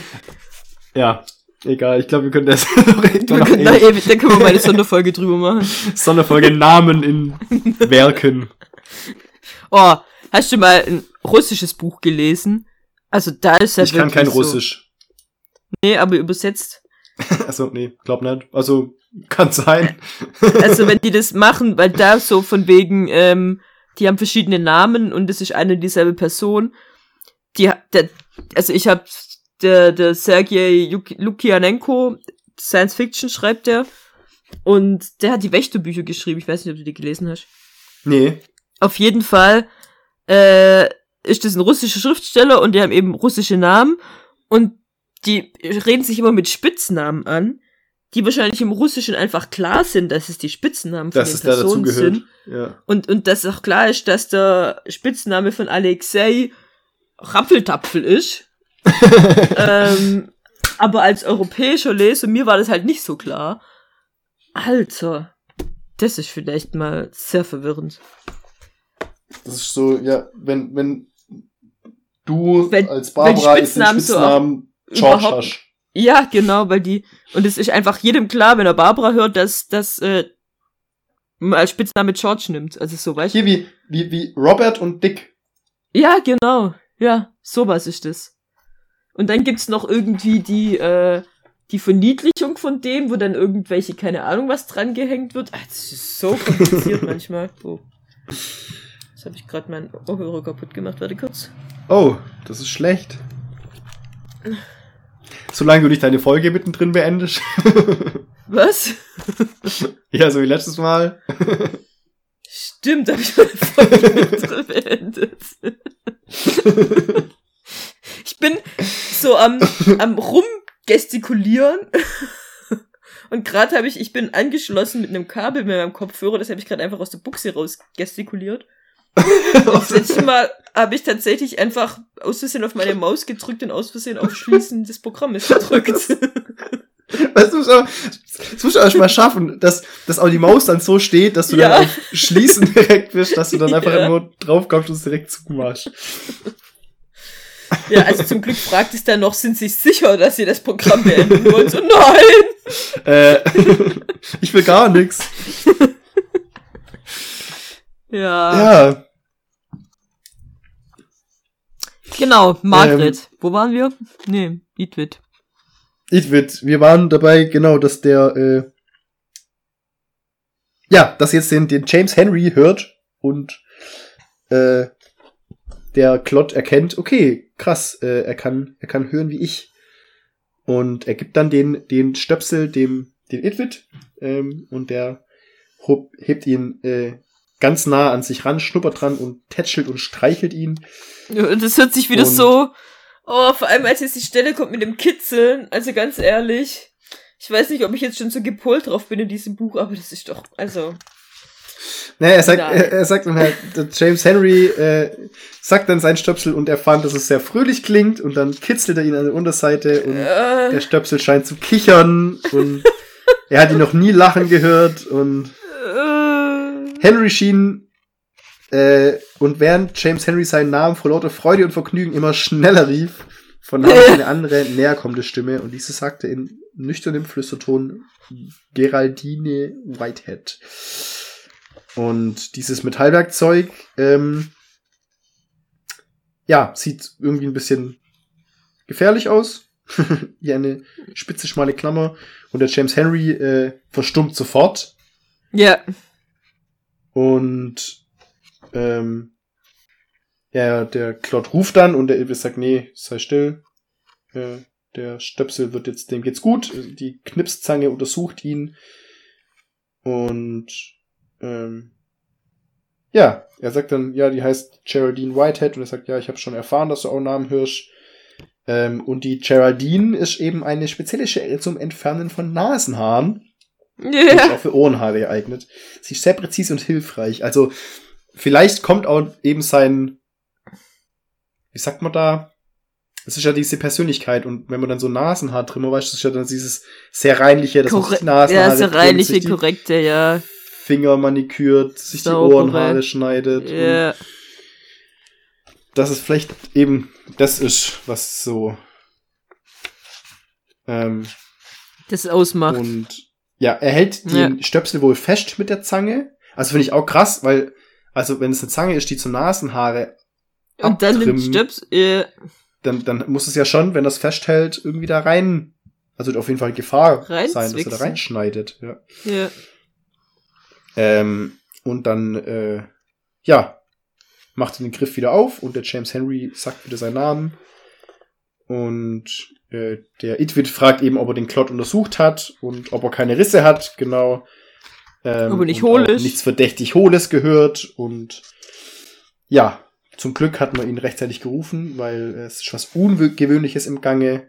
S2: ja, egal, ich glaube, wir können das noch
S3: Wir
S2: noch
S3: können da
S2: ewig-
S3: da können wir mal eine Sonderfolge drüber machen.
S2: Sonderfolge Namen in Werken.
S3: Oh, hast du mal ein russisches Buch gelesen? Also da ist ja
S2: Ich kann kein
S3: so.
S2: Russisch.
S3: Nee, aber übersetzt.
S2: Also, nee, glaub nicht. Also, kann sein.
S3: Also wenn die das machen, weil da so von wegen, ähm, die haben verschiedene Namen und es ist eine und dieselbe Person. Die, der, also ich habe der, der Sergei Luk- Lukianenko, Science Fiction schreibt der. Und der hat die Wächterbücher geschrieben. Ich weiß nicht, ob du die gelesen hast.
S2: Nee.
S3: Auf jeden Fall äh, ist das ein russischer Schriftsteller und die haben eben russische Namen und die reden sich immer mit Spitznamen an, die wahrscheinlich im Russischen einfach klar sind, dass es die Spitznamen von
S2: Dass
S3: den
S2: es da
S3: Personen
S2: dazugehört.
S3: sind.
S2: Ja.
S3: Und, und dass auch klar ist, dass der Spitzname von Alexei Rappeltapfel ist. ähm, aber als europäischer Leser, mir war das halt nicht so klar. Alter, das ist vielleicht mal sehr verwirrend.
S2: Das ist so, ja, wenn, wenn du
S3: Wenn-
S2: als Barbara jetzt den
S3: Spitznamen
S2: George
S3: überhaupt-
S2: hast.
S3: Ja, genau, weil die, und es ist einfach jedem klar, wenn er Barbara hört, dass, dass, äh, als Spitzname George nimmt. Also so, weißt?
S2: Hier wie, wie, wie Robert und Dick.
S3: Ja, genau. Ja, sowas ist das. Und dann gibt's noch irgendwie die, äh, die Verniedlichung von dem, wo dann irgendwelche, keine Ahnung, was dran gehängt wird. Ah, das ist so kompliziert manchmal. Oh. Jetzt habe ich gerade meinen Ohrhörer kaputt gemacht. Warte kurz.
S2: Oh, das ist schlecht. Solange du nicht deine Folge mittendrin beendest.
S3: Was?
S2: ja, so wie letztes Mal.
S3: Stimmt, habe ich meine Folge mit drin beendet. ich bin so am, am rumgestikulieren. Und gerade habe ich, ich bin angeschlossen mit einem Kabel mit meinem Kopfhörer, das habe ich gerade einfach aus der Buchse raus gestikuliert. Das letzte Mal habe ich tatsächlich einfach aus Versehen auf meine Maus gedrückt und aus Versehen auf Schließen des Programmes gedrückt.
S2: Weißt du, so, das musst du erst mal schaffen, dass, dass auch die Maus dann so steht, dass du
S3: Ja.
S2: dann auf Schließen direkt bist, dass du dann einfach
S3: Ja.
S2: nur drauf kommst und es direkt zumachst.
S3: ja, also zum Glück fragt es dann noch, sind Sie sicher, dass Sie das Programm beenden wollen? So, nein!
S2: Äh, ich will gar nix.
S3: Ja.
S2: Ja,
S3: Genau, Margret.
S2: Ähm.
S3: Wo waren wir? Nee, Idwit.
S2: Idwit, wir waren dabei, genau, dass der, äh, ja, dass jetzt den, den James Henry hört und äh, der Klott erkennt, okay, krass, äh, er kann, er kann hören wie ich. Und er gibt dann den, den Stöpsel dem, den Idwit, ähm, und der hebt ihn äh, ganz nah an sich ran, schnuppert dran und tätschelt und streichelt ihn.
S3: Ja, Das hört sich wieder
S2: Und-
S3: so. Oh, vor allem als jetzt die Stelle kommt mit dem Kitzeln. Also ganz ehrlich. Ich weiß nicht, ob ich jetzt schon so gepolt drauf bin in diesem Buch, aber das ist doch, also.
S2: Naja, er sagt, er, er sagt dann halt, der James Henry äh, sagt dann sein Stöpsel und er fand, dass es sehr fröhlich klingt und dann kitzelt er ihn an der Unterseite und der
S3: Äh,
S2: Stöpsel scheint zu kichern und er hat ihn noch nie lachen gehört und Henry schien äh, und während James Henry seinen Namen vor lauter Freude und Vergnügen immer schneller rief, vernahm ich eine andere, näher kommende Stimme und diese sagte in nüchternem Flüsterton Geraldine Whitehead. Und dieses Metallwerkzeug, ähm, ja, sieht irgendwie ein bisschen gefährlich aus. Wie eine spitze, schmale Klammer. Und der James Henry äh, verstummt sofort.
S3: ja.
S2: Und ähm, ja, der Klott ruft dann und der Ilvis sagt, nee, sei still. Äh, der Stöpsel wird jetzt, dem geht's gut. Die Knipszange untersucht ihn. Und ähm, ja, er sagt dann, ja, die heißt Geraldine Whitehead und er sagt, ja, ich habe schon erfahren, dass du auch Namen hörst. Ähm, und die Geraldine ist eben eine spezielle Schere zum Entfernen von Nasenhaaren sich
S3: Ja.
S2: auch für Ohrenhaare geeignet. Sie ist sehr präzise und hilfreich. Also, vielleicht kommt auch eben sein, wie sagt man da? Es ist ja diese Persönlichkeit und wenn man dann so Nasenhaartrimmer weiß, das ist ja dann dieses sehr reinliche, sich die Nasenhaare
S3: Ja,
S2: trimmt,
S3: reinliche,
S2: die
S3: korrekte, ja.
S2: Finger manikürt, sich
S3: Saubere.
S2: die Ohrenhaare schneidet.
S3: Ja.
S2: dass es vielleicht eben das ist, was so ähm,
S3: Das ausmacht.
S2: Und ja, er hält den Stöpsel wohl fest mit der Zange. Also finde ich auch krass, weil, also wenn es eine Zange ist, die zum Nasenhaare,
S3: Und dann den
S2: abtrimmen.
S3: Stöps, äh,
S2: dann, dann muss es ja schon, wenn das festhält, irgendwie da rein. Also auf jeden Fall Gefahr sein, dass er da reinschneidet. Ja.
S3: ja.
S2: Ähm, und dann, äh, ja, macht er den Griff wieder auf und der James Henry sagt wieder seinen Namen. Und äh, der Itwit fragt eben, ob er den Klott untersucht hat und ob er keine Risse hat, genau. Ähm,
S3: Ob er nicht
S2: und
S3: hohl
S2: auch
S3: ist.
S2: Nichts verdächtig Hohles gehört. Und ja, zum Glück hat man ihn rechtzeitig gerufen, weil es ist was Ungewöhnliches im Gange.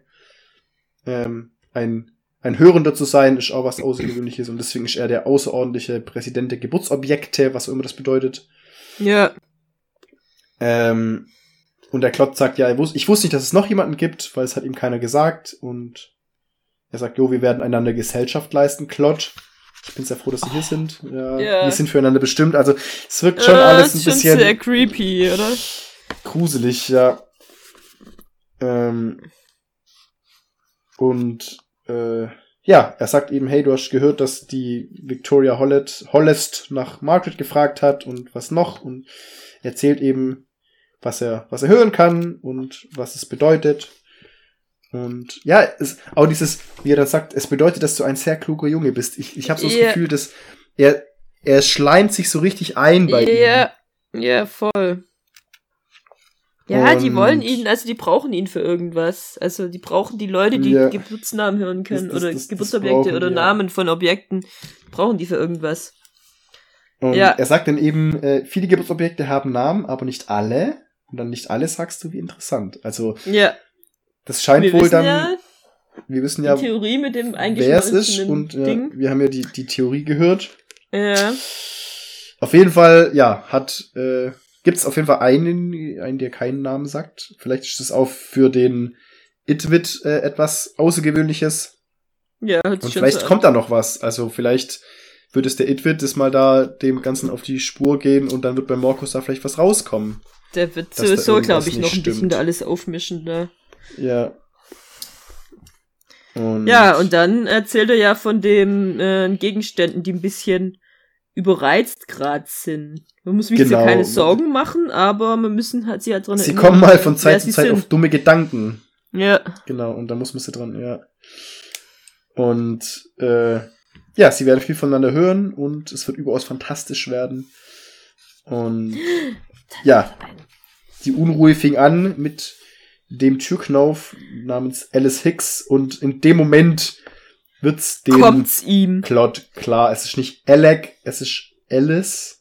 S2: Ähm, ein, ein Hörender zu sein, ist auch was Außergewöhnliches und deswegen ist er der außerordentliche Präsident der Geburtsobjekte, was auch immer das bedeutet.
S3: Ja.
S2: Ähm, und der Klotz sagt, ja, ich wus- ich wusste nicht, dass es noch jemanden gibt, weil es hat ihm keiner gesagt. Und er sagt, jo, wir werden einander Gesellschaft leisten, Klott. Ich bin sehr froh, dass Sie hier sind. Ja,
S3: Ja.
S2: Wir sind füreinander bestimmt. Also es wirkt schon
S3: Äh,
S2: alles ein
S3: schon
S2: bisschen
S3: sehr creepy, oder?
S2: gruselig, ja. Ähm, und äh, ja, er sagt eben, hey, du hast gehört, dass die Victoria Hollett, Hollest nach Margaret gefragt hat und was noch und erzählt eben, was er, was er hören kann und was es bedeutet. Und ja, es, auch dieses, wie er dann sagt, es bedeutet, dass du ein sehr kluger Junge bist. Ich, ich habe so das. Gefühl, dass er, er schleimt sich so richtig ein bei ihm.
S3: Ja, ja, voll. Ja, die
S2: Und-
S3: wollen ihn, also die brauchen ihn für irgendwas. Also die brauchen die Leute, die
S2: Ja.
S3: Geburtsnamen hören können
S2: Das- das-
S3: oder
S2: das-
S3: Geburtsobjekte oder
S2: die, ja.
S3: Namen von Objekten. Brauchen die für irgendwas.
S2: Und
S3: Ja.
S2: er sagt dann eben, äh, viele Geburtsobjekte haben Namen, aber nicht alle. Und dann nicht alle sagst du, wie interessant. Also
S3: Ja,
S2: das scheint
S3: wir
S2: wohl dann,
S3: ja,
S2: wir wissen
S3: die
S2: ja,
S3: Theorie mit dem
S2: wer es ist. Und ja,
S3: Ding.
S2: wir haben ja die, die Theorie gehört.
S3: Ja.
S2: Auf jeden Fall, ja, hat, äh, gibt es auf jeden Fall einen, einen, der keinen Namen sagt. Vielleicht ist es auch für den Itwit äh, etwas Außergewöhnliches.
S3: Ja, hört sich
S2: Und vielleicht
S3: so
S2: kommt da noch was. Also vielleicht wird es der Itwit das mal da dem Ganzen auf die Spur gehen und dann wird bei Morkus da vielleicht was rauskommen.
S3: Der wird sowieso, glaube ich, noch ein bisschen da alles aufmischen. Ne?
S2: Ja. Und
S3: Ja, und dann erzählt er ja von den äh, Gegenständen, die ein bisschen überreizt gerade sind. Man muss sich
S2: Genau.
S3: ja keine Sorgen machen, aber wir müssen halt sie halt dran
S2: sie kommen mal von Zeit zu Zeit
S3: sind.
S2: auf dumme Gedanken.
S3: Ja,
S2: Genau, und da muss man sie dran, ja. Und äh, ja, sie werden viel voneinander hören und es wird überaus fantastisch werden. Und ja, die Unruhe fing an mit dem Türknauf namens Alice Hicks und in dem Moment wird's dem
S3: kommt's ihm.
S2: Plot klar. Es ist nicht Alec, es ist Alice.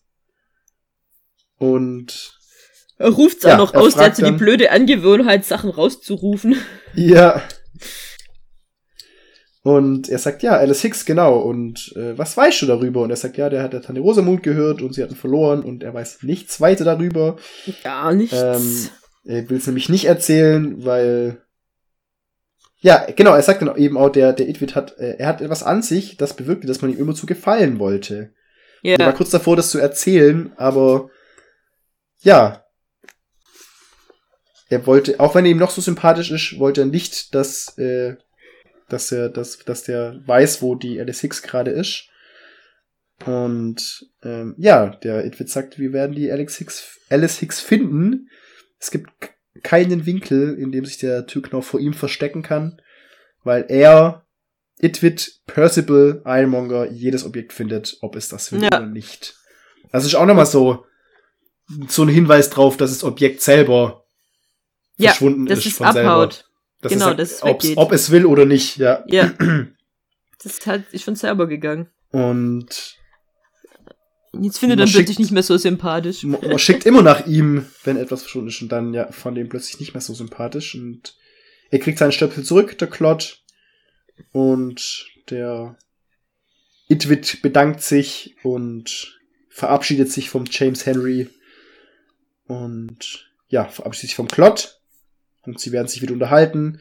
S2: Und
S3: Er ruft's
S2: Ja,
S3: auch noch aus, der hat so die blöde Angewohnheit, Sachen rauszurufen.
S2: Ja. Und er sagt, ja, Alice Hicks, genau. Und äh, was weißt du darüber? Und er sagt, ja, der hat der Tante Rosamund gehört und sie hatten verloren und er weiß nichts weiter darüber.
S3: Gar nichts.
S2: Ähm, er will es nämlich nicht erzählen, weil. Ja, genau, er sagt dann eben auch, der, der Itwit hat, äh, er hat etwas an sich, das bewirkte, dass man ihm immer zu gefallen wollte.
S3: ja.
S2: Er war kurz davor, das zu erzählen, aber ja. Er wollte, auch wenn er ihm noch so sympathisch ist, wollte er nicht, dass, äh, dass er, dass, dass der weiß, wo die Alice Hicks gerade ist. Und ähm, ja, der Itwit sagt, wir werden die Alex Hicks, Alice Hicks finden. Es gibt keinen Winkel, in dem sich der Türknauf vor ihm verstecken kann, weil er, Itwit, Percival, Ironmonger jedes Objekt findet, ob es das will
S3: Ja.
S2: oder nicht. Das ist auch nochmal so, so ein Hinweis drauf, dass das Objekt selber
S3: ja,
S2: verschwunden ist von selber. Dass
S3: Genau, dass es
S2: ob's, ob es will oder nicht, ja.
S3: Ja. Das ist halt, ist von selber gegangen.
S2: Und
S3: Jetzt findet er plötzlich nicht mehr so sympathisch.
S2: man man schickt immer nach ihm, wenn etwas verschwunden ist und dann ja von dem plötzlich nicht mehr so sympathisch und er kriegt seinen Stöpsel zurück, der Klott und der Itwit bedankt sich und verabschiedet sich vom James Henry und ja, verabschiedet sich vom Klott und sie werden sich wieder unterhalten.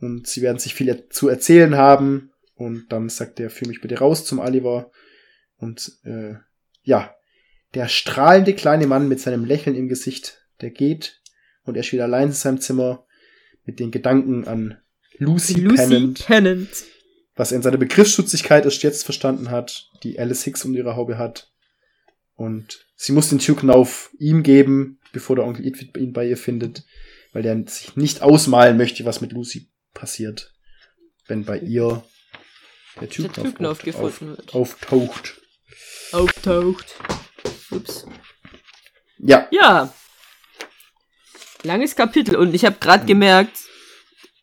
S2: Und sie werden sich viel zu erzählen haben. Und dann sagt er, führ mich bitte raus zum Oliver. Und äh, ja, der strahlende kleine Mann mit seinem Lächeln im Gesicht, der geht. Und er wieder allein in seinem Zimmer mit den Gedanken an Lucy,
S3: Lucy
S2: Pennant,
S3: Pennant.
S2: was er in seiner Begriffsstutzigkeit erst jetzt verstanden hat, die Alice Hicks um ihre Haube hat. Und sie muss den Türknauf ihm geben, bevor der Onkel Edwin ihn bei ihr findet, weil er sich nicht ausmalen möchte, was mit Lucy passiert, wenn bei ihr der Türknauf,
S3: Türknauf
S2: auf-
S3: gefunden
S2: auf,
S3: wird.
S2: auftaucht.
S3: Auftaucht. Ups.
S2: Ja,
S3: Ja. Langes Kapitel und ich habe gerade gemerkt,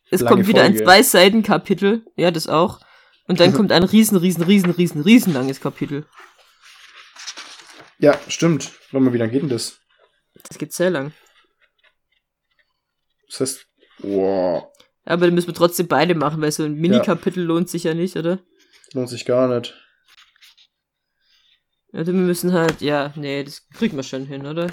S3: es
S2: Lange
S3: kommt wieder ein
S2: Folge.
S3: zwei Seiten Kapitel. Ja, das auch. Und dann kommt ein riesen, riesen, riesen, riesen, riesen langes Kapitel.
S2: Ja, stimmt. Warte mal, wie lange geht denn das?
S3: Das geht sehr lang.
S2: Das heißt, boah,
S3: Aber dann müssen wir trotzdem beide machen, weil so ein Mini-Kapitel lohnt sich ja nicht, oder?
S2: lohnt sich gar nicht.
S3: Also wir müssen halt, ja, nee, das kriegen wir schon hin, oder?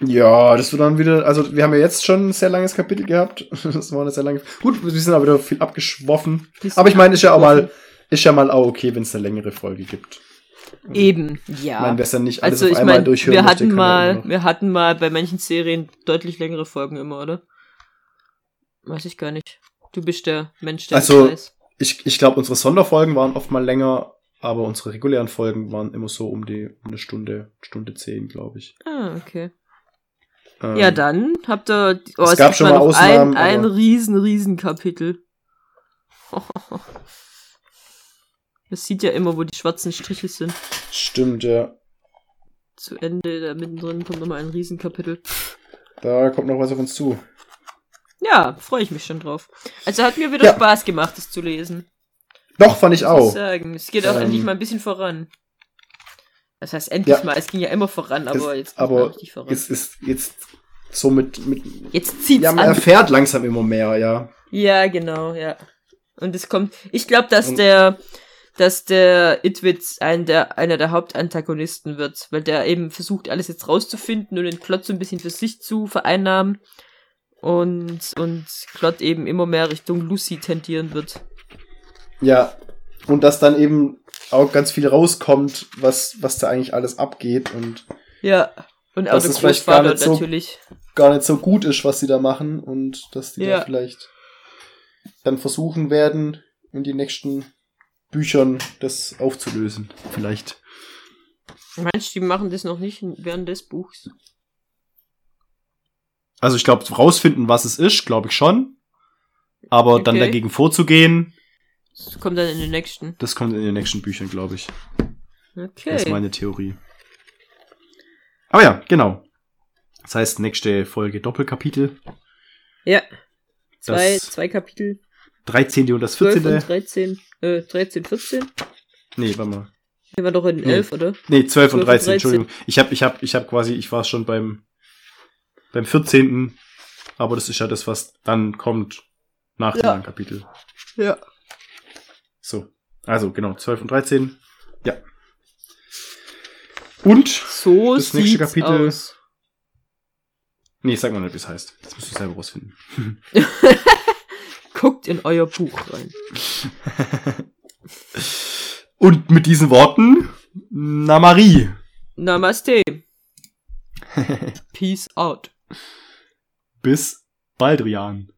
S2: Ja, das wird dann wieder, also wir haben ja jetzt schon ein sehr langes Kapitel gehabt. Das war eine sehr lange. Gut, wir sind aber wieder viel abgeschwoffen. Aber ich meine, ist ja auch mal, ist ja mal auch okay, wenn es eine längere Folge gibt.
S3: Eben,
S2: Ich
S3: ja.
S2: es dann nicht alles
S3: also
S2: auf
S3: ich
S2: einmal
S3: meine,
S2: durchhören
S3: wir hatten
S2: ja
S3: mal, wir hatten mal bei manchen Serien deutlich längere Folgen immer, oder? Weiß ich gar nicht. Du bist der Mensch, der
S2: Also-
S3: das weiß.
S2: Ich, ich glaube, unsere Sonderfolgen waren oft mal länger, aber unsere regulären Folgen waren immer so um die um eine Stunde, Stunde zehn, glaube ich.
S3: Ah, okay.
S2: Ähm,
S3: Ja, dann habt ihr. Oh,
S2: es gab
S3: gibt
S2: schon
S3: mal
S2: Ausnahmen,
S3: ein, ein riesen, riesen Kapitel. Das sieht ja immer, wo die schwarzen Striche sind.
S2: Stimmt, ja.
S3: Zu Ende, da mittendrin kommt nochmal ein Riesenkapitel.
S2: Da kommt noch was auf uns zu.
S3: Ja, freue ich mich schon drauf. Also hat mir wieder
S2: Ja.
S3: Spaß gemacht, das zu lesen.
S2: Doch, fand ich
S3: Muss ich
S2: auch.
S3: sagen. Es geht auch
S2: Ähm,
S3: endlich mal ein bisschen voran. Das heißt endlich
S2: Ja.
S3: mal, es ging ja immer voran, aber jetzt
S2: aber
S3: richtig voran.
S2: Jetzt ist jetzt so mit, mit
S3: Jetzt zieht's
S2: ja, man
S3: an.
S2: erfährt langsam immer mehr, ja.
S3: Ja, genau, ja. Und es kommt, ich glaube, dass
S2: Und-
S3: der, dass der Itwitz ein der, einer der Hauptantagonisten wird, weil der eben versucht, alles jetzt rauszufinden und den Klotz so ein bisschen für sich zu vereinnahmen und, und Klott eben immer mehr Richtung Lucy tendieren wird.
S2: Ja. Und dass dann eben auch ganz viel rauskommt, was, was da eigentlich alles abgeht und
S3: Ja. Und auch
S2: Das
S3: der
S2: ist vielleicht gar
S3: Großvater
S2: nicht so-
S3: natürlich.
S2: gar nicht so gut ist, was sie da machen und dass die
S3: Ja.
S2: da vielleicht dann versuchen werden, in die nächsten Büchern das aufzulösen. Vielleicht.
S3: Meinst du, die machen das noch nicht während des Buchs?
S2: Also ich glaube, rausfinden, was es ist, glaube ich schon. Aber dann
S3: Okay.
S2: dagegen vorzugehen,
S3: Das kommt dann in den nächsten.
S2: das kommt in den nächsten Büchern, glaube ich. Das ist
S3: Okay.
S2: meine Theorie. Aber ja, genau. Das heißt, nächste Folge Doppelkapitel.
S3: Ja. Zwei,
S2: Das
S3: zwei Kapitel.
S2: 13. und das
S3: 12
S2: 14.
S3: und 13. Äh, 13, 14?
S2: Nee, warte mal.
S3: Der war doch in
S2: Nee.
S3: 11, oder?
S2: Nee, 12 und
S3: 12 und
S2: 13,
S3: 13.
S2: Entschuldigung. Ich habe ich hab, ich hab quasi, ich war schon beim, beim 14. Aber das ist ja das, was dann kommt nach dem
S3: Ja.
S2: anderen Kapitel.
S3: Ja.
S2: So. Also, genau, 12 und 13. Ja. Und,
S3: So
S2: Das nächste Kapitel-
S3: aus.
S2: nee, sag mal nicht, wie es heißt. Das musst du selber rausfinden.
S3: Guckt in euer Buch rein.
S2: Und mit diesen Worten, na Marie.
S3: Namaste. Peace out.
S2: Bis Baldrian.